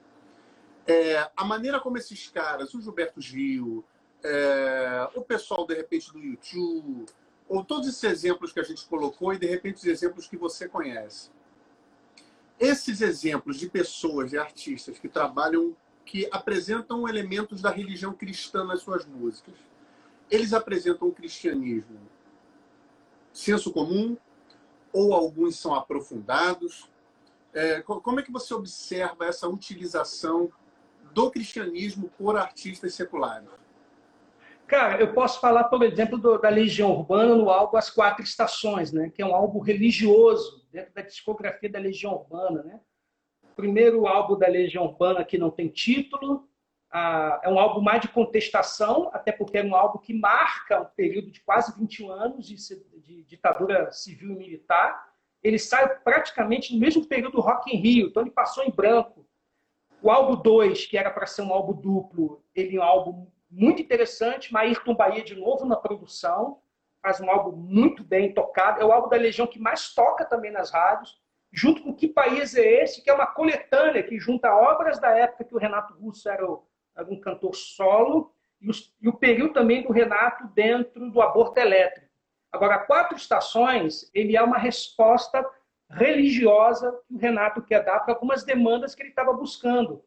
É, a maneira como esses caras, o Gilberto Gil, é, o pessoal, de repente, do YouTube, ou todos esses exemplos que a gente colocou e, de repente, os exemplos que você conhece. Esses exemplos de pessoas, de artistas que trabalham, que apresentam elementos da religião cristã nas suas músicas, eles apresentam o cristianismo senso comum ou alguns são aprofundados? É, como é que você observa essa utilização do cristianismo por artistas seculares? Cara, eu posso falar, por exemplo, do, da Legião Urbana no álbum As Quatro Estações, né? que é um álbum religioso dentro da discografia da Legião Urbana. Né? Primeiro álbum da Legião Urbana que não tem título, ah, é um álbum mais de contestação, até porque é um álbum que marca um período de quase 21 anos de, de ditadura civil e militar. Ele sai praticamente no mesmo período do Rock in Rio, então ele passou em branco. O álbum 2, que era para ser um álbum duplo, ele é um álbum muito interessante. Maírton Bahia de novo na produção, faz um álbum muito bem tocado. É o álbum da Legião que mais toca também nas rádios, junto com Que País é Esse, que é uma coletânea que junta obras da época que o Renato Russo era, o, era um cantor solo, e, os, e o período também do Renato dentro do aborto elétrico. Agora, Quatro Estações, ele é uma resposta religiosa que o Renato quer dar para algumas demandas que ele estava buscando.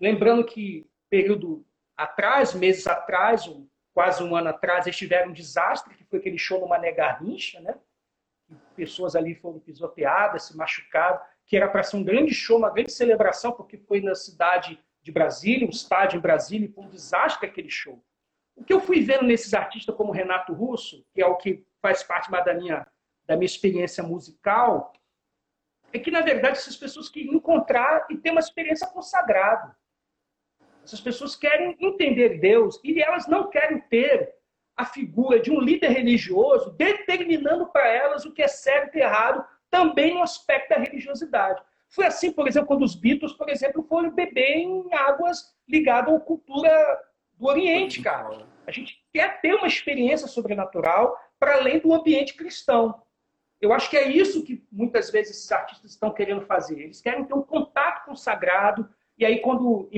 Lembrando que, período atrás, meses atrás, quase um ano atrás, eles tiveram um desastre, que foi aquele show no Mané Garrincha, né? pessoas ali foram pisoteadas, se machucaram, que era para ser um grande show, uma grande celebração, porque foi na cidade de Brasília, um estádio em Brasília, e foi um desastre aquele show. O que eu fui vendo nesses artistas como Renato Russo, que é o que faz parte da minha, da minha experiência musical, é que, na verdade, essas pessoas queriam encontrar e ter uma experiência consagrada. Essas pessoas querem entender Deus e elas não querem ter a figura de um líder religioso determinando para elas o que é certo e errado, também no aspecto da religiosidade. Foi assim, por exemplo, quando os Beatles, por exemplo, foram beber em águas ligadas à cultura do Oriente, cara. A gente quer ter uma experiência sobrenatural para além do ambiente cristão. Eu acho que é isso que muitas vezes esses artistas estão querendo fazer. Eles querem ter um contato com o sagrado. E aí, quando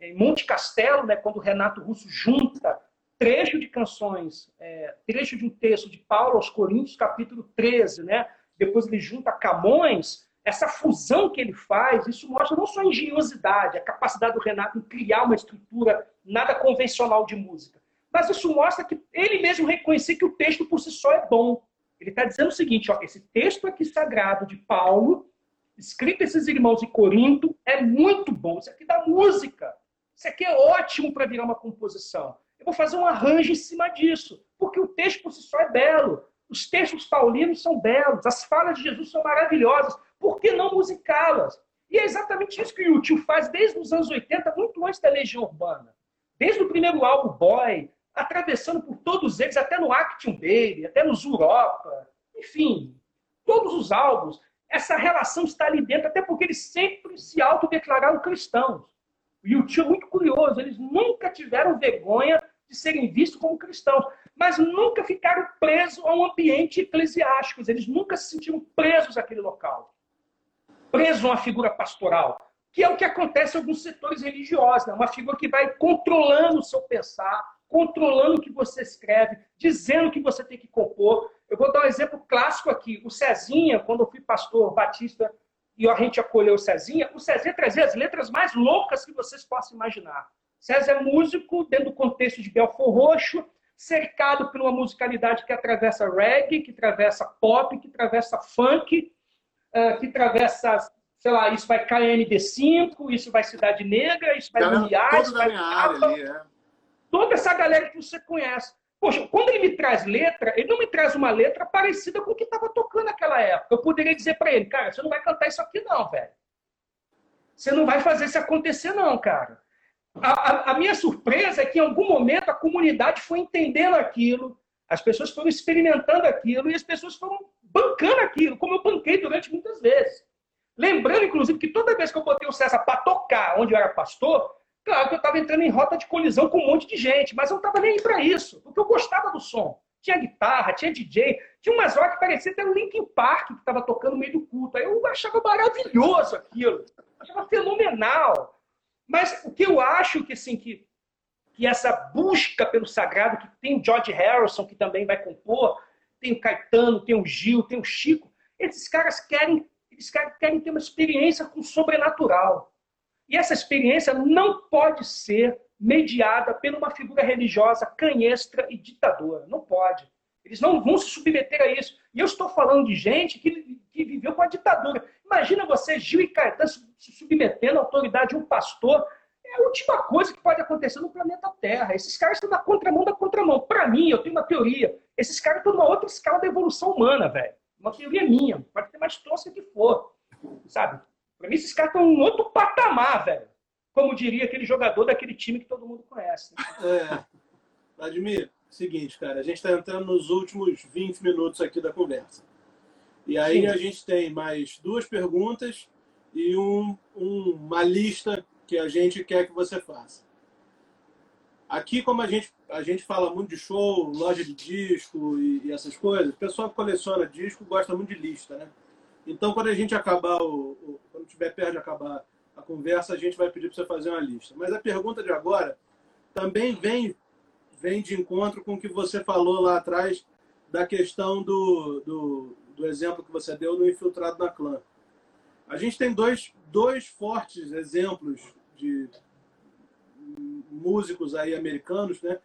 em, em Monte Castelo, né, quando o Renato Russo junta trecho de canções, é, trecho de um texto de Paulo aos Coríntios, capítulo 13, né? depois ele junta Camões, essa fusão que ele faz, isso mostra não só a engenhosidade, a capacidade do Renato em criar uma estrutura nada convencional de música, mas isso mostra que ele mesmo reconhecer que o texto por si só é bom. Ele está dizendo o seguinte: ó, esse texto aqui sagrado de Paulo, escrito esses irmãos em Corinto, é muito bom. Isso aqui dá música. Isso aqui é ótimo para virar uma composição. Eu vou fazer um arranjo em cima disso, porque o texto por si só é belo. Os textos paulinos são belos, as falas de Jesus são maravilhosas. Por que não musicá-las? E é exatamente isso que o tio faz desde os anos 80, muito antes da Legião Urbana. Desde o primeiro álbum Boy, atravessando por todos eles, até no Actium Baby, até no Zuropa, enfim, todos os álbuns, essa relação está ali dentro, até porque eles sempre se autodeclararam cristãos. E o tio é muito curioso, eles nunca tiveram vergonha de serem vistos como cristãos, mas nunca ficaram presos a um ambiente eclesiástico, eles nunca se sentiram presos àquele local, presos a uma figura pastoral, que é o que acontece em alguns setores religiosos, né? uma figura que vai controlando o seu pensar, controlando o que você escreve, dizendo o que você tem que compor. Eu vou dar um exemplo clássico aqui. O Cezinha, quando eu fui pastor batista e a gente acolheu o Cezinha, o Cezinha trazia as letras mais loucas que vocês possam imaginar. César é músico dentro do contexto de Belfor Roxo, cercado por uma musicalidade que atravessa reggae, que atravessa pop, que atravessa funk, uh, que atravessa sei lá, isso vai KMD5, isso vai Cidade Negra, isso vai Goiás. Toda vai... área ali, é. Toda essa galera que você conhece. Poxa, quando ele me traz letra, ele não me traz uma letra parecida com o que estava tocando naquela época. Eu poderia dizer para ele, cara, você não vai cantar isso aqui não, velho. Você não vai fazer isso acontecer não, cara. A, a, a minha surpresa é que em algum momento a comunidade foi entendendo aquilo, as pessoas foram experimentando aquilo e as pessoas foram bancando aquilo, como eu banquei durante muitas vezes. Lembrando, inclusive, que toda vez que eu botei o César para tocar onde eu era pastor, claro que eu estava entrando em rota de colisão com um monte de gente, mas eu não estava nem aí para isso, porque eu gostava do som. Tinha guitarra, tinha DJ, tinha umas horas que parecia até o Linkin Park que estava tocando no meio do culto. Aí eu achava maravilhoso aquilo, achava fenomenal. Mas o que eu acho que, assim, que, que essa busca pelo sagrado, que tem o George Harrison, que também vai compor, tem o Caetano, tem o Gil, tem o Chico, esses caras querem, caras querem ter uma experiência com o sobrenatural. E essa experiência não pode ser mediada por uma figura religiosa canhestra e ditadora. Não pode. Eles não vão se submeter a isso. E eu estou falando de gente que, que viveu com a ditadura. Imagina você, Gil e Caetano, se submetendo à autoridade de um pastor. É a última coisa que pode acontecer no planeta Terra. Esses caras estão na contramão da contramão. Para mim, eu tenho uma teoria. Esses caras estão numa outra escala da evolução humana, velho. Uma teoria minha. Pode ter mais tosca que for. Sabe? Para mim, esses caras estão em outro patamar, velho. Como diria aquele jogador daquele time que todo mundo conhece. Né? (laughs) É. Vladimir, seguinte, cara, a gente está entrando nos últimos 20 minutos aqui da conversa. E aí Sim. a gente tem mais duas perguntas e um, um, uma lista que a gente quer que você faça. Aqui, como a gente, a gente fala muito de show, loja de disco e, e essas coisas, o pessoal que coleciona disco gosta muito de lista, né? Então, quando a gente acabar, o, o quando tiver perto de acabar a conversa, a gente vai pedir para você fazer uma lista. Mas a pergunta de agora também vem vem de encontro com o que você falou lá atrás da questão do, do, do exemplo que você deu do infiltrado na clã. A gente tem dois, dois fortes exemplos de músicos aí americanos, né?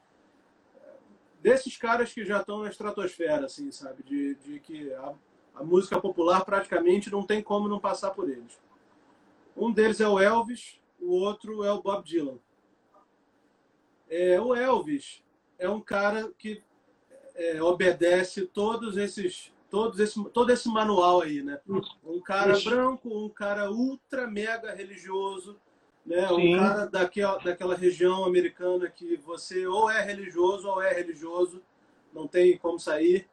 Desses caras que já estão na estratosfera, assim, sabe? De, de que a música popular praticamente não tem como não passar por eles. Um deles é o Elvis, o outro é o Bob Dylan. É, o Elvis é um cara que é, obedece todos esses, todos esse, todo esse manual aí, né? Um cara branco, um cara ultra mega religioso, né? Um cara daquela, daquela região americana que você ou é religioso ou é religioso, não tem como sair.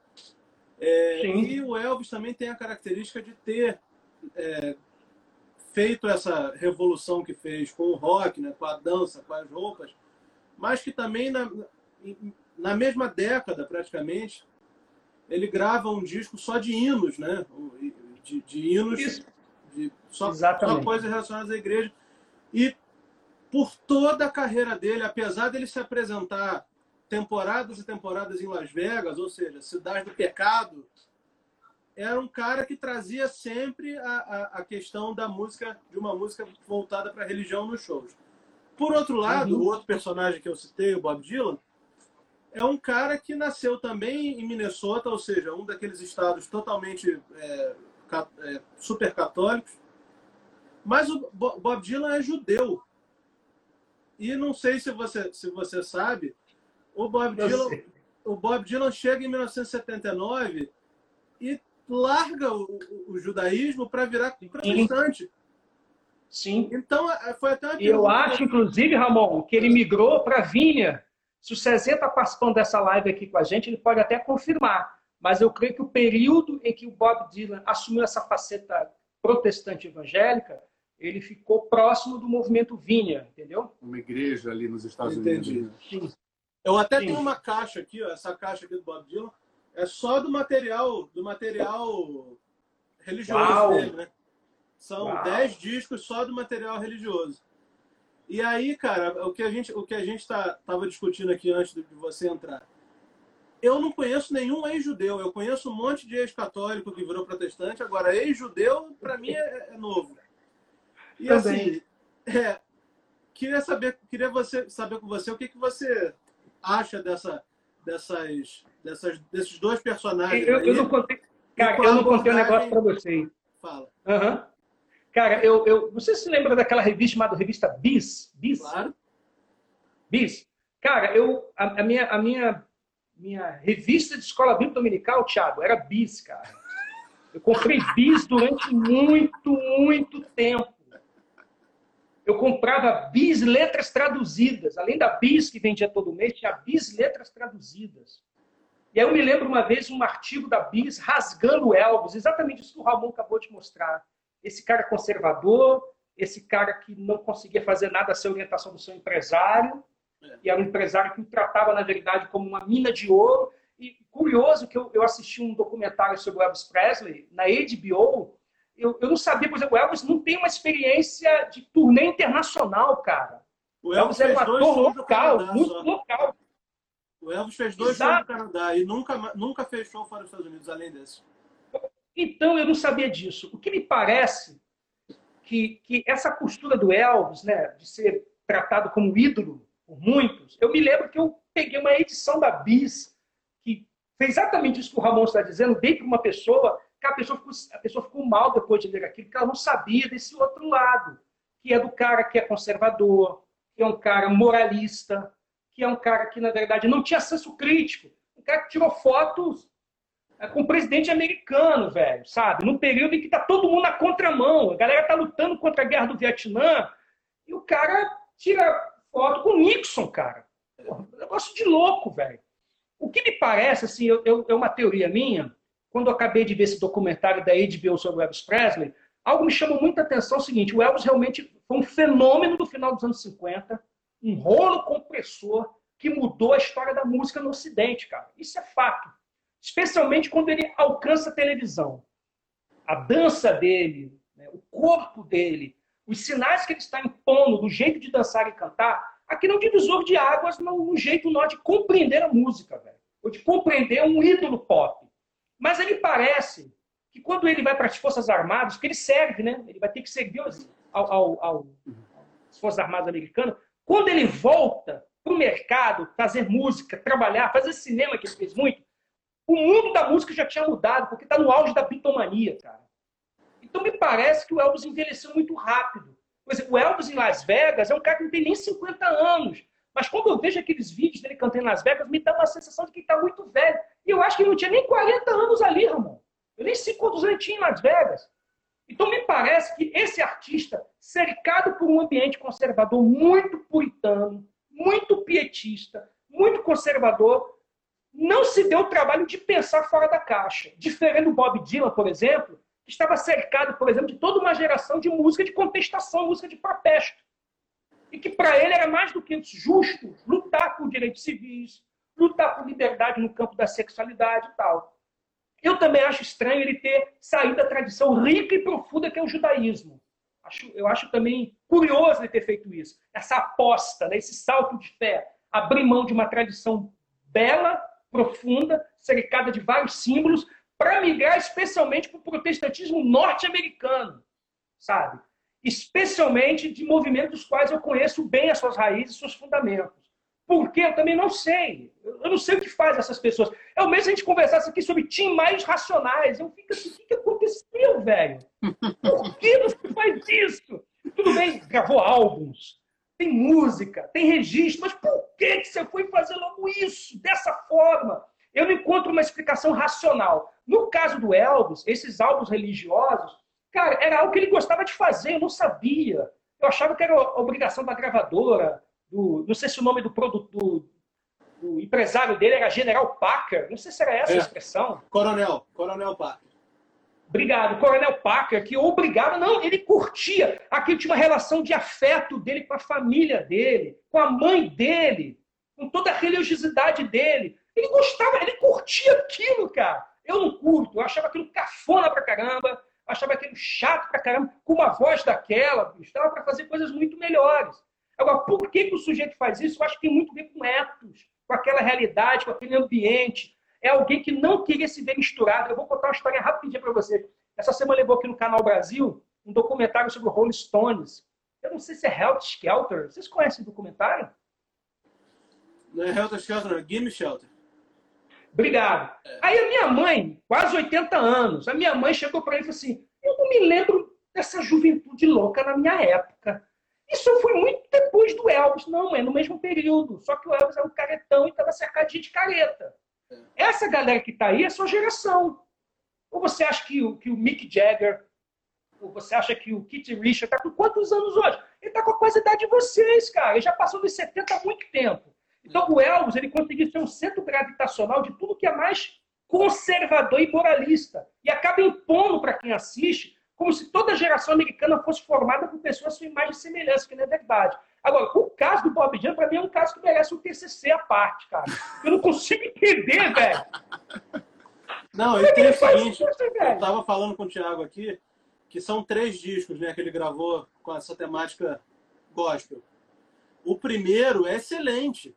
É, e o Elvis também tem a característica de ter é, feito essa revolução que fez com o rock, né, com a dança, com as roupas, mas que também na, na mesma década, praticamente, ele grava um disco só de hinos, né? De, de hinos, de, só, só coisas relacionadas à igreja. E por toda a carreira dele, apesar dele se apresentar temporadas e temporadas em Las Vegas, ou seja, cidade do pecado, era um cara que trazia sempre a, a, a questão da música, de uma música voltada para a religião nos shows. Por outro lado, uhum. o outro personagem que eu citei, o Bob Dylan, é um cara que nasceu também em Minnesota, ou seja, um daqueles estados totalmente é, é, super católicos. Mas o Bob Dylan é judeu. E não sei se você, se você sabe, o Bob, Dylan, o Bob Dylan chega em 1979 e larga o, o judaísmo para virar protestante. Sim. Então, é, foi até uma Eu acho, inclusive, Ramon, que ele migrou para Vinha. Se o Cezé está participando dessa live aqui com a gente, ele pode até confirmar. Mas eu creio que o período em que o Bob Dylan assumiu essa faceta protestante evangélica, ele ficou próximo do movimento Vinha, entendeu? Uma igreja ali nos Estados Entendi. Unidos. Sim. Eu até Sim. tenho uma caixa aqui, ó, essa caixa aqui do Bob Dylan, é só do material, do material religioso Uau. dele, né? São 10 discos só do material religioso. E aí, cara, o que a gente, o que a gente tá, tava discutindo aqui antes de você entrar, eu não conheço nenhum ex-judeu. Eu conheço um monte de ex-católico que virou protestante. Agora, ex-judeu, para mim, é, é, novo. E Também. assim, é, queria saber, queria você saber com você o que, que você acha dessa, dessas, dessas, desses dois personagens. Eu, eu não contei, cara, eu não contei um negócio para você. Fala. Uhum. Cara, eu, eu, você se lembra daquela revista chamada revista Bis? Bis? Claro. Bis. Cara, eu, a, a minha, a minha, minha revista de escola bíblica dominical, Thiago, era Bis, cara. Eu comprei Bis durante muito, muito tempo. Eu comprava Bis letras traduzidas. Além da Bis que vendia todo mês, tinha Bis letras traduzidas. E aí eu me lembro uma vez um artigo da Bis rasgando Elvis, exatamente isso que o Ramon acabou de mostrar. Esse cara conservador, esse cara que não conseguia fazer nada sem orientação do seu empresário, é. e era um empresário que o tratava, na verdade, como uma mina de ouro. E curioso que eu, eu assisti um documentário sobre o Elvis Presley na HBO. Eu, eu não sabia, por exemplo, o Elvis não tem uma experiência de turnê internacional, cara. O Elvis, Elvis é um ator local, muito local. O Elvis fez dois Exato. shows no Canadá e nunca, nunca fez show fora dos Estados Unidos, além desse. Então, eu não sabia disso. O que me parece que, que essa postura do Elvis, né, de ser tratado como ídolo por muitos, eu me lembro que eu peguei uma edição da Bis que fez exatamente isso que o Ramon está dizendo, dei para uma pessoa, a pessoa, ficou, a pessoa ficou mal depois de ler aquilo, porque ela não sabia desse outro lado, que é do cara que é conservador, que é um cara moralista, que é um cara que, na verdade, não tinha senso crítico. Um cara que tirou fotos é, com o presidente americano, velho, sabe? Num período em que tá todo mundo na contramão. A galera tá lutando contra a guerra do Vietnã e o cara tira foto com o Nixon, cara. Porra, negócio de louco, velho. O que me parece, assim, eu, eu, é uma teoria minha, quando eu acabei de ver esse documentário da HBO sobre o Elvis Presley, algo me chamou muita atenção, é o seguinte, o Elvis realmente foi um fenômeno do final dos anos 50, um rolo compressor que mudou a história da música no Ocidente, cara. Isso é fato. Especialmente quando ele alcança a televisão. A dança dele, né, o corpo dele, os sinais que ele está impondo, do jeito de dançar e cantar, aqui não divisor de águas no, no jeito nó de compreender a música, velho. Ou de compreender um ídolo pop. Mas ele parece que quando ele vai para as Forças Armadas, que ele serve, né? Ele vai ter que servir ao, ao, ao, às Forças Armadas Americanas, quando ele volta para o mercado, fazer música, trabalhar, fazer cinema, que ele fez muito, o mundo da música já tinha mudado, porque está no auge da bitomania, cara. Então me parece que o Elvis envelheceu muito rápido. Por exemplo, o Elvis em Las Vegas é um cara que não tem nem 50 anos. Mas quando eu vejo aqueles vídeos dele cantando em Las Vegas, me dá uma sensação de que ele está muito velho. E eu acho que ele não tinha nem 40 anos ali, Ramon. Eu nem sei quantos tinha em Las Vegas. Então, me parece que esse artista, cercado por um ambiente conservador muito puritano, muito pietista, muito conservador, não se deu o trabalho de pensar fora da caixa. Diferente do Bob Dylan, por exemplo, que estava cercado, por exemplo, de toda uma geração de música de contestação, música de protesto. E que para ele era mais do que justo lutar por direitos civis, lutar por liberdade no campo da sexualidade e tal. Eu também acho estranho ele ter saído da tradição rica e profunda que é o judaísmo. Eu acho também curioso ele ter feito isso. Essa aposta, né, esse salto de fé. Abrir mão de uma tradição bela, profunda, cercada de vários símbolos, para migrar especialmente para o protestantismo norte-americano, sabe? Especialmente de movimentos dos quais eu conheço bem as suas raízes seus fundamentos. Por quê? Eu também não sei. Eu não sei o que faz essas pessoas. É o mesmo a gente conversasse aqui sobre Tim mais racionais. Eu fico assim, o que aconteceu, velho? Por que você faz isso? Tudo bem, gravou álbuns, tem música, tem registro, mas por que você foi fazer logo isso, dessa forma? Eu não encontro uma explicação racional. No caso do Elvis, esses álbuns religiosos, cara, era algo que ele gostava de fazer, eu não sabia. Eu achava que era obrigação da gravadora, do, não sei se o nome do produto, do, do empresário dele era General Packer, não sei se era essa é. a expressão. Coronel, Coronel Packer. Obrigado, Coronel Packer, que obrigava, não, ele curtia, aqui tinha uma relação de afeto dele com a família dele, com a mãe dele, com toda a religiosidade dele. Ele gostava, ele curtia aquilo, cara. Eu não curto, eu achava aquilo cafona pra caramba, achava aquilo chato pra caramba, com uma voz daquela, estava para fazer coisas muito melhores. Agora, por que, que o sujeito faz isso? Eu acho que tem muito a ver com etos, com aquela realidade, com aquele ambiente. É alguém que não queria se ver misturado. Eu vou contar uma história rapidinha para você. Essa semana levou aqui no Canal Brasil um documentário sobre o Rolling Stones. Eu não sei se é Helter Skelter. Vocês conhecem o documentário? Não é Helter Skelter. É Gimme Shelter. Obrigado. É. Aí a minha mãe, quase 80 anos, a minha mãe chegou para mim e falou assim: Eu não me lembro dessa juventude louca na minha época. Isso foi muito depois do Elvis. Não, é no mesmo período. Só que o Elvis era um caretão e estava cercado de careta. Essa galera que está aí é a sua geração. Ou você acha que o, que o Mick Jagger, ou você acha que o Kit Richard está com quantos anos hoje? Ele está com a quase idade de vocês, cara. Ele já passou dos 70 há muito tempo. Então o Elvis ele conseguiu ser um centro gravitacional de tudo que é mais conservador e moralista. E acaba impondo para quem assiste como se toda a geração americana fosse formada por pessoas com imagem e semelhança, que não é verdade. Agora, o caso do Bob Dylan, para mim, é um caso que merece um TCC à parte, cara. Eu não consigo entender, velho. Não, e tem o seguinte, eu tava falando com o Thiago aqui, que são três discos né, que ele gravou com essa temática gospel. O primeiro é excelente.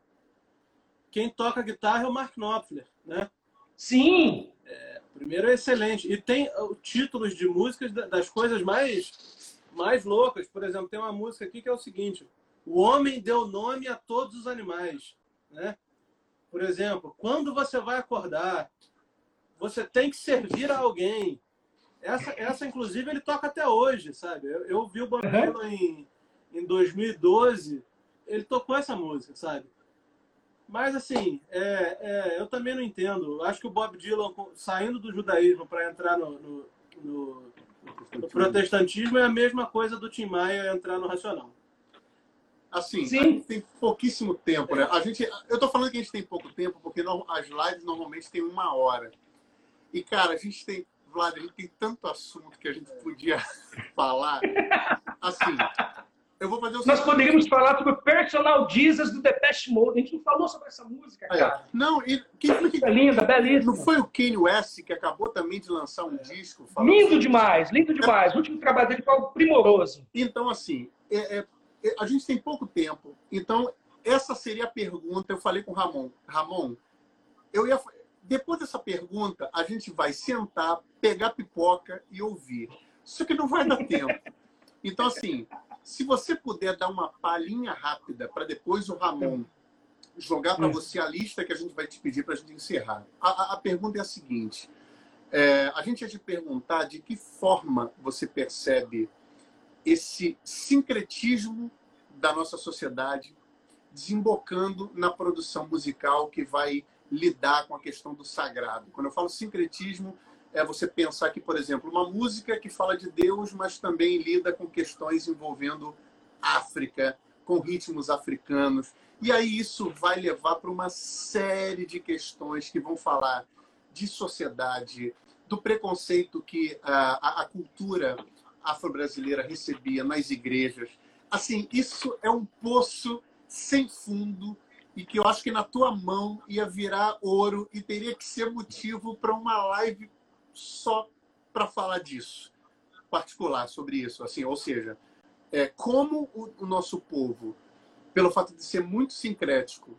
Quem toca guitarra é o Mark Knopfler, né? Sim! É, primeiro é excelente. E tem títulos de músicas das coisas mais, mais loucas. Por exemplo, tem uma música aqui que é o seguinte: O homem deu nome a todos os animais. Né? Por exemplo, quando você vai acordar, você tem que servir a alguém. Essa, essa inclusive, ele toca até hoje, sabe? Eu, eu vi o Bob Dylan em, em 2012, ele tocou essa música, sabe? Mas, assim, é, é, eu também não entendo. Acho que o Bob Dylan, saindo do judaísmo para entrar no, no, no, no, protestantismo, é a mesma coisa do Tim Maia entrar no racional. Assim, Sim. tem pouquíssimo tempo, né? A gente, eu tô falando que a gente tem pouco tempo, porque as lives normalmente tem uma hora. E, cara, a gente tem, Vlad, a gente tem tanto assunto que a gente podia (laughs) falar. Assim, eu vou fazer o Nós poderíamos falar sobre o Personal Jesus do Depeche Mode. A gente não falou sobre essa música, cara. Não, e quem foi que... É linda, belíssima. Não foi o Kanye West que acabou também de lançar um disco? Lindo assim? demais, lindo demais. É... O último trabalho dele foi algo primoroso. Então, assim, é, é, é, a gente tem pouco tempo. Então, essa seria a pergunta. Eu falei com o Ramon. Ramon, eu ia... Depois dessa pergunta, a gente vai sentar, pegar pipoca e ouvir. Só que não vai dar (laughs) tempo. Então, assim, se você puder dar uma palhinha rápida para depois o Ramon jogar para você a lista que a gente vai te pedir para a gente encerrar. A, a, a, pergunta é a seguinte: é, a gente ia te perguntar de que forma você percebe esse sincretismo da nossa sociedade desembocando na produção musical que vai lidar com a questão do sagrado. Quando eu falo sincretismo, é você pensar que, por exemplo, uma música que fala de Deus, mas também lida com questões envolvendo África, com ritmos africanos. E aí isso vai levar para uma série de questões que vão falar de sociedade, do preconceito que a, a, a cultura afro-brasileira recebia nas igrejas. Assim, isso é um poço sem fundo e que eu acho que na tua mão ia virar ouro e teria que ser motivo para uma live só para falar disso, particular sobre isso, assim, ou seja, é, como o, o nosso povo, pelo fato de ser muito sincrético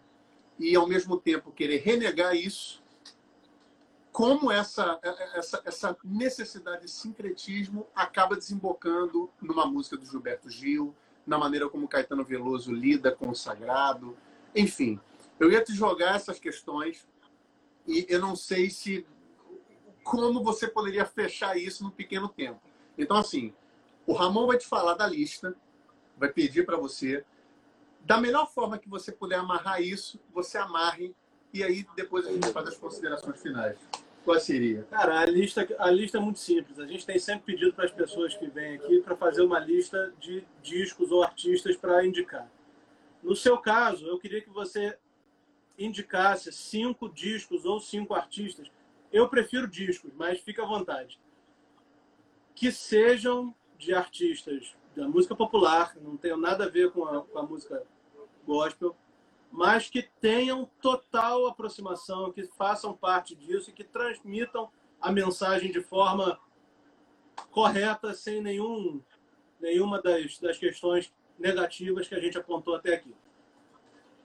e ao mesmo tempo querer renegar isso, como essa, essa, essa necessidade de sincretismo acaba desembocando numa música do Gilberto Gil, na maneira como Caetano Veloso lida com o sagrado, enfim. Eu ia te jogar essas questões e eu não sei se como você poderia fechar isso num pequeno tempo. Então, assim, o Ramon vai te falar da lista, vai pedir para você. Da melhor forma que você puder amarrar isso, você amarre e aí depois a gente faz as considerações finais. Qual seria? Cara, a lista, a lista é muito simples. A gente tem sempre pedido para as pessoas que vêm aqui para fazer uma lista de discos ou artistas para indicar. No seu caso, eu queria que você indicasse cinco discos ou cinco artistas eu prefiro discos, mas fica à vontade. Que sejam de artistas da música popular, não tenham nada a ver com a, com a música gospel, mas que tenham total aproximação, que façam parte disso e que transmitam a mensagem de forma correta, sem nenhum, nenhuma das, das questões negativas que a gente apontou até aqui.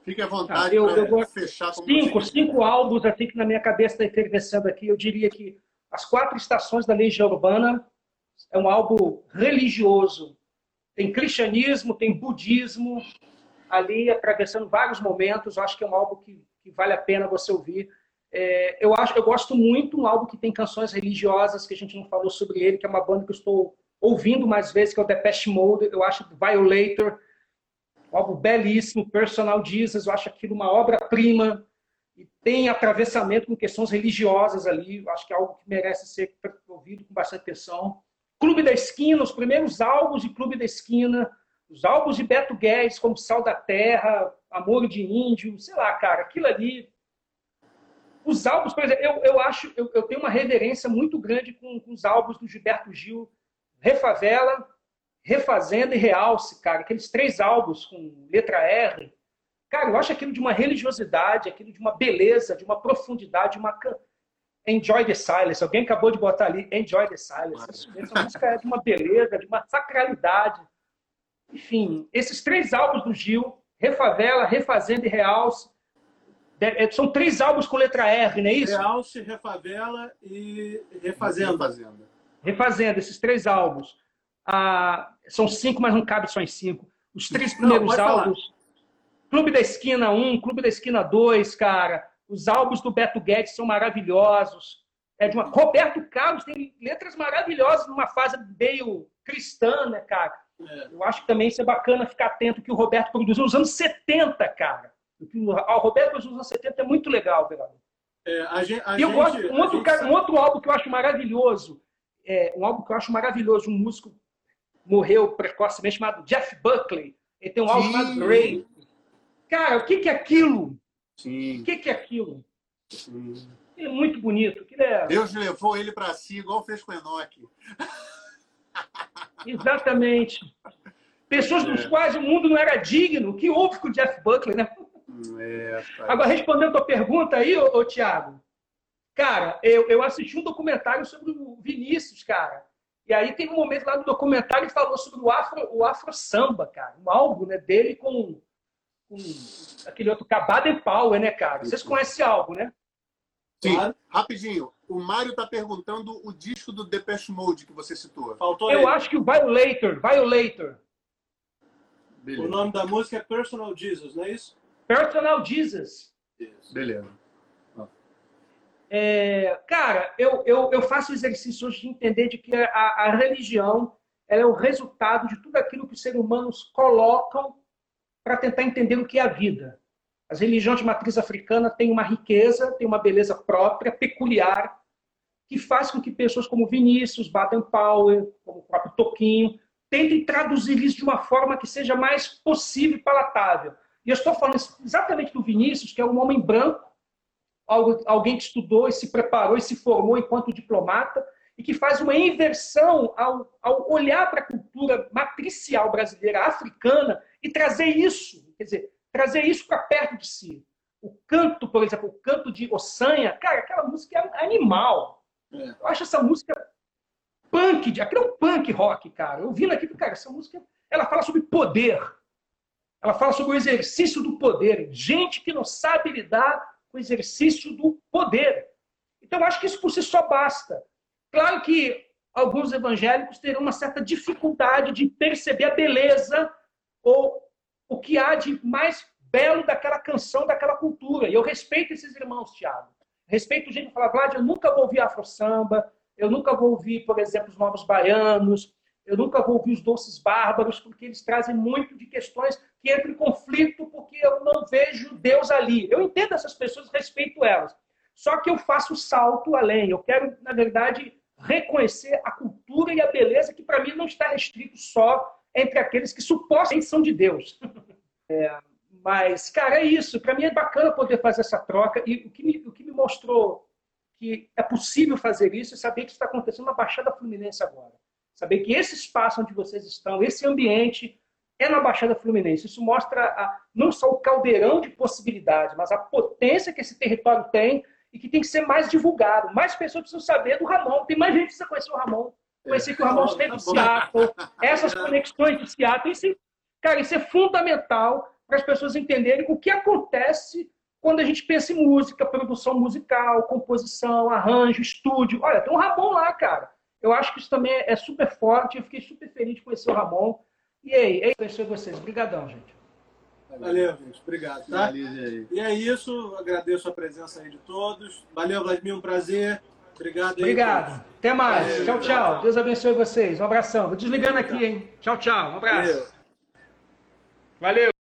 Fique à vontade eu, eu vou fechar. Cinco, cinco álbuns assim que na minha cabeça está efervescendo aqui. Eu diria que As Quatro Estações da Legião Urbana é um álbum religioso. Tem cristianismo, tem budismo ali atravessando vários momentos. Eu acho que é um álbum que, que vale a pena você ouvir. É, eu acho, eu gosto muito um álbum que tem canções religiosas que a gente não falou sobre ele, que é uma banda que eu estou ouvindo mais vezes, que é o Depeche Mode. Eu acho Violator álbum belíssimo, Personal Jesus, eu acho aquilo uma obra-prima e tem atravessamento com questões religiosas ali. Eu acho que é algo que merece ser ouvido com bastante atenção. Clube da Esquina, os primeiros álbuns de Clube da Esquina, os álbuns de Beto Guedes, como Sal da Terra, Amor de Índio, sei lá, cara, aquilo ali. Os álbuns, por exemplo, eu, eu acho, eu, eu tenho uma reverência muito grande com, com os álbuns do Gilberto Gil, Refavela, Refazenda e Realce, cara, aqueles três álbuns com letra R. Cara, eu acho aquilo de uma religiosidade, aquilo de uma beleza, de uma profundidade, uma. Enjoy the Silence. Alguém acabou de botar ali Enjoy the Silence. Essa música é de uma beleza, de uma sacralidade. Enfim, esses três álbuns do Gil, Refavela, Refazenda e Realce, é, são três álbuns com letra R, não é isso? Realce, Refavela e Refazenda. Refazenda, Refazenda esses três álbuns. Ah, são cinco, mas não cabe só em cinco. Os três primeiros não, álbuns. Falar. Clube da Esquina 1, Clube da Esquina 2, cara. Os álbuns do Beto Guedes são maravilhosos. É de uma... Roberto Carlos tem letras maravilhosas numa fase meio cristã, né, cara? É. Eu acho que também isso é bacana ficar atento que o Roberto produziu nos anos 70, cara. O Roberto produziu nos anos 70 é muito legal. É, a gente, a eu gente, gosto, um outro, gente... um outro álbum que eu acho maravilhoso, é, um álbum que eu acho maravilhoso, um músico morreu precocemente chamado Jeff Buckley. Ele tem um álbum chamado Grey. Cara, o que, que é aquilo? Sim. O que, que é aquilo? Sim. é muito bonito. É... Deus levou ele para si, igual fez com Enoch. (laughs) Exatamente. Pessoas é. dos quais o mundo não era digno. O que houve com o Jeff Buckley, né? É, Agora, respondendo a tua pergunta aí, ô, ô Tiago. Cara, eu, eu assisti um documentário sobre o Vinícius, cara. E aí tem um momento lá no documentário que falou sobre o afro, o afro samba, cara. Um álbum né, dele com, com aquele outro Baden Power, né, cara? Vocês conhecem esse álbum, né? Sim. Claro. Rapidinho. O Mário tá perguntando o disco do Depeche Mode que você citou. Faltou Eu ele. acho que o Violator. Violator. Beleza. O nome da música é Personal Jesus, não é isso? Personal Jesus. Isso. Beleza. É, cara, eu, eu, eu faço exercício hoje de entender de que a, a religião é o resultado de tudo aquilo que os seres humanos colocam para tentar entender o que é a vida. As religiões de matriz africana têm uma riqueza, têm uma beleza própria, peculiar, que faz com que pessoas como Vinícius, Baden Powell, como o próprio Toquinho, tentem traduzir isso de uma forma que seja mais possível e palatável. E eu estou falando exatamente do Vinícius, que é um homem branco, alguém que estudou e se preparou e se formou enquanto diplomata e que faz uma inversão ao, ao olhar para a cultura matricial brasileira, africana, e trazer isso, quer dizer, trazer isso para perto de si. O canto, por exemplo, o canto de Ossanha, cara, aquela música é animal. É. Eu acho essa música punk, aquilo é um punk rock, cara. Eu vi aqui, cara, essa música, ela fala sobre poder. Ela fala sobre o exercício do poder. Gente que não sabe lidar o exercício do poder. Então, acho que isso por si só basta. Claro que alguns evangélicos terão uma certa dificuldade de perceber a beleza ou o que há de mais belo daquela canção, daquela cultura. E eu respeito esses irmãos, Tiago. Respeito gente que fala, Vlad, eu nunca vou ouvir afro-samba, eu nunca vou ouvir, por exemplo, os novos baianos, eu nunca vou ouvir os doces bárbaros, porque eles trazem muito de questões que entram em conflito, porque eu não vejo Deus ali. Eu entendo essas pessoas, respeito elas. Só que eu faço salto além. Eu quero, na verdade, reconhecer a cultura e a beleza que, para mim, não está restrito só entre aqueles que supostamente são de Deus. (laughs) É, mas, cara, é isso. Para mim é bacana poder fazer essa troca. E o que me, o que me mostrou que é possível fazer isso é saber que isso está acontecendo na Baixada Fluminense agora. Saber que esse espaço onde vocês estão, esse ambiente, é na Baixada Fluminense. Isso mostra a, não só o caldeirão de possibilidades, mas a potência que esse território tem e que tem que ser mais divulgado. Mais pessoas precisam saber do Ramon. Tem mais gente que precisa conhecer o Ramon. Conhecer que o Ramon esteve em Seattle, essas conexões de Seattle. Isso, cara, isso é fundamental para as pessoas entenderem o que acontece quando a gente pensa em música, produção musical, composição, arranjo, estúdio. Olha, tem um Ramon lá, cara. Eu acho que isso também é super forte. Eu fiquei super feliz de conhecer o Ramon. E aí, é isso vocês. Obrigadão, gente. Valeu, gente. Obrigado, tá? E é isso. Agradeço a presença aí de todos. Valeu, Vladimir. Um prazer. Obrigado. Aí, Obrigado. Até mais. Valeu, tchau, tchau, tchau. Deus abençoe vocês. Um abração. Vou desligando aqui, hein? Tchau, tchau. Um abraço. Valeu. Valeu.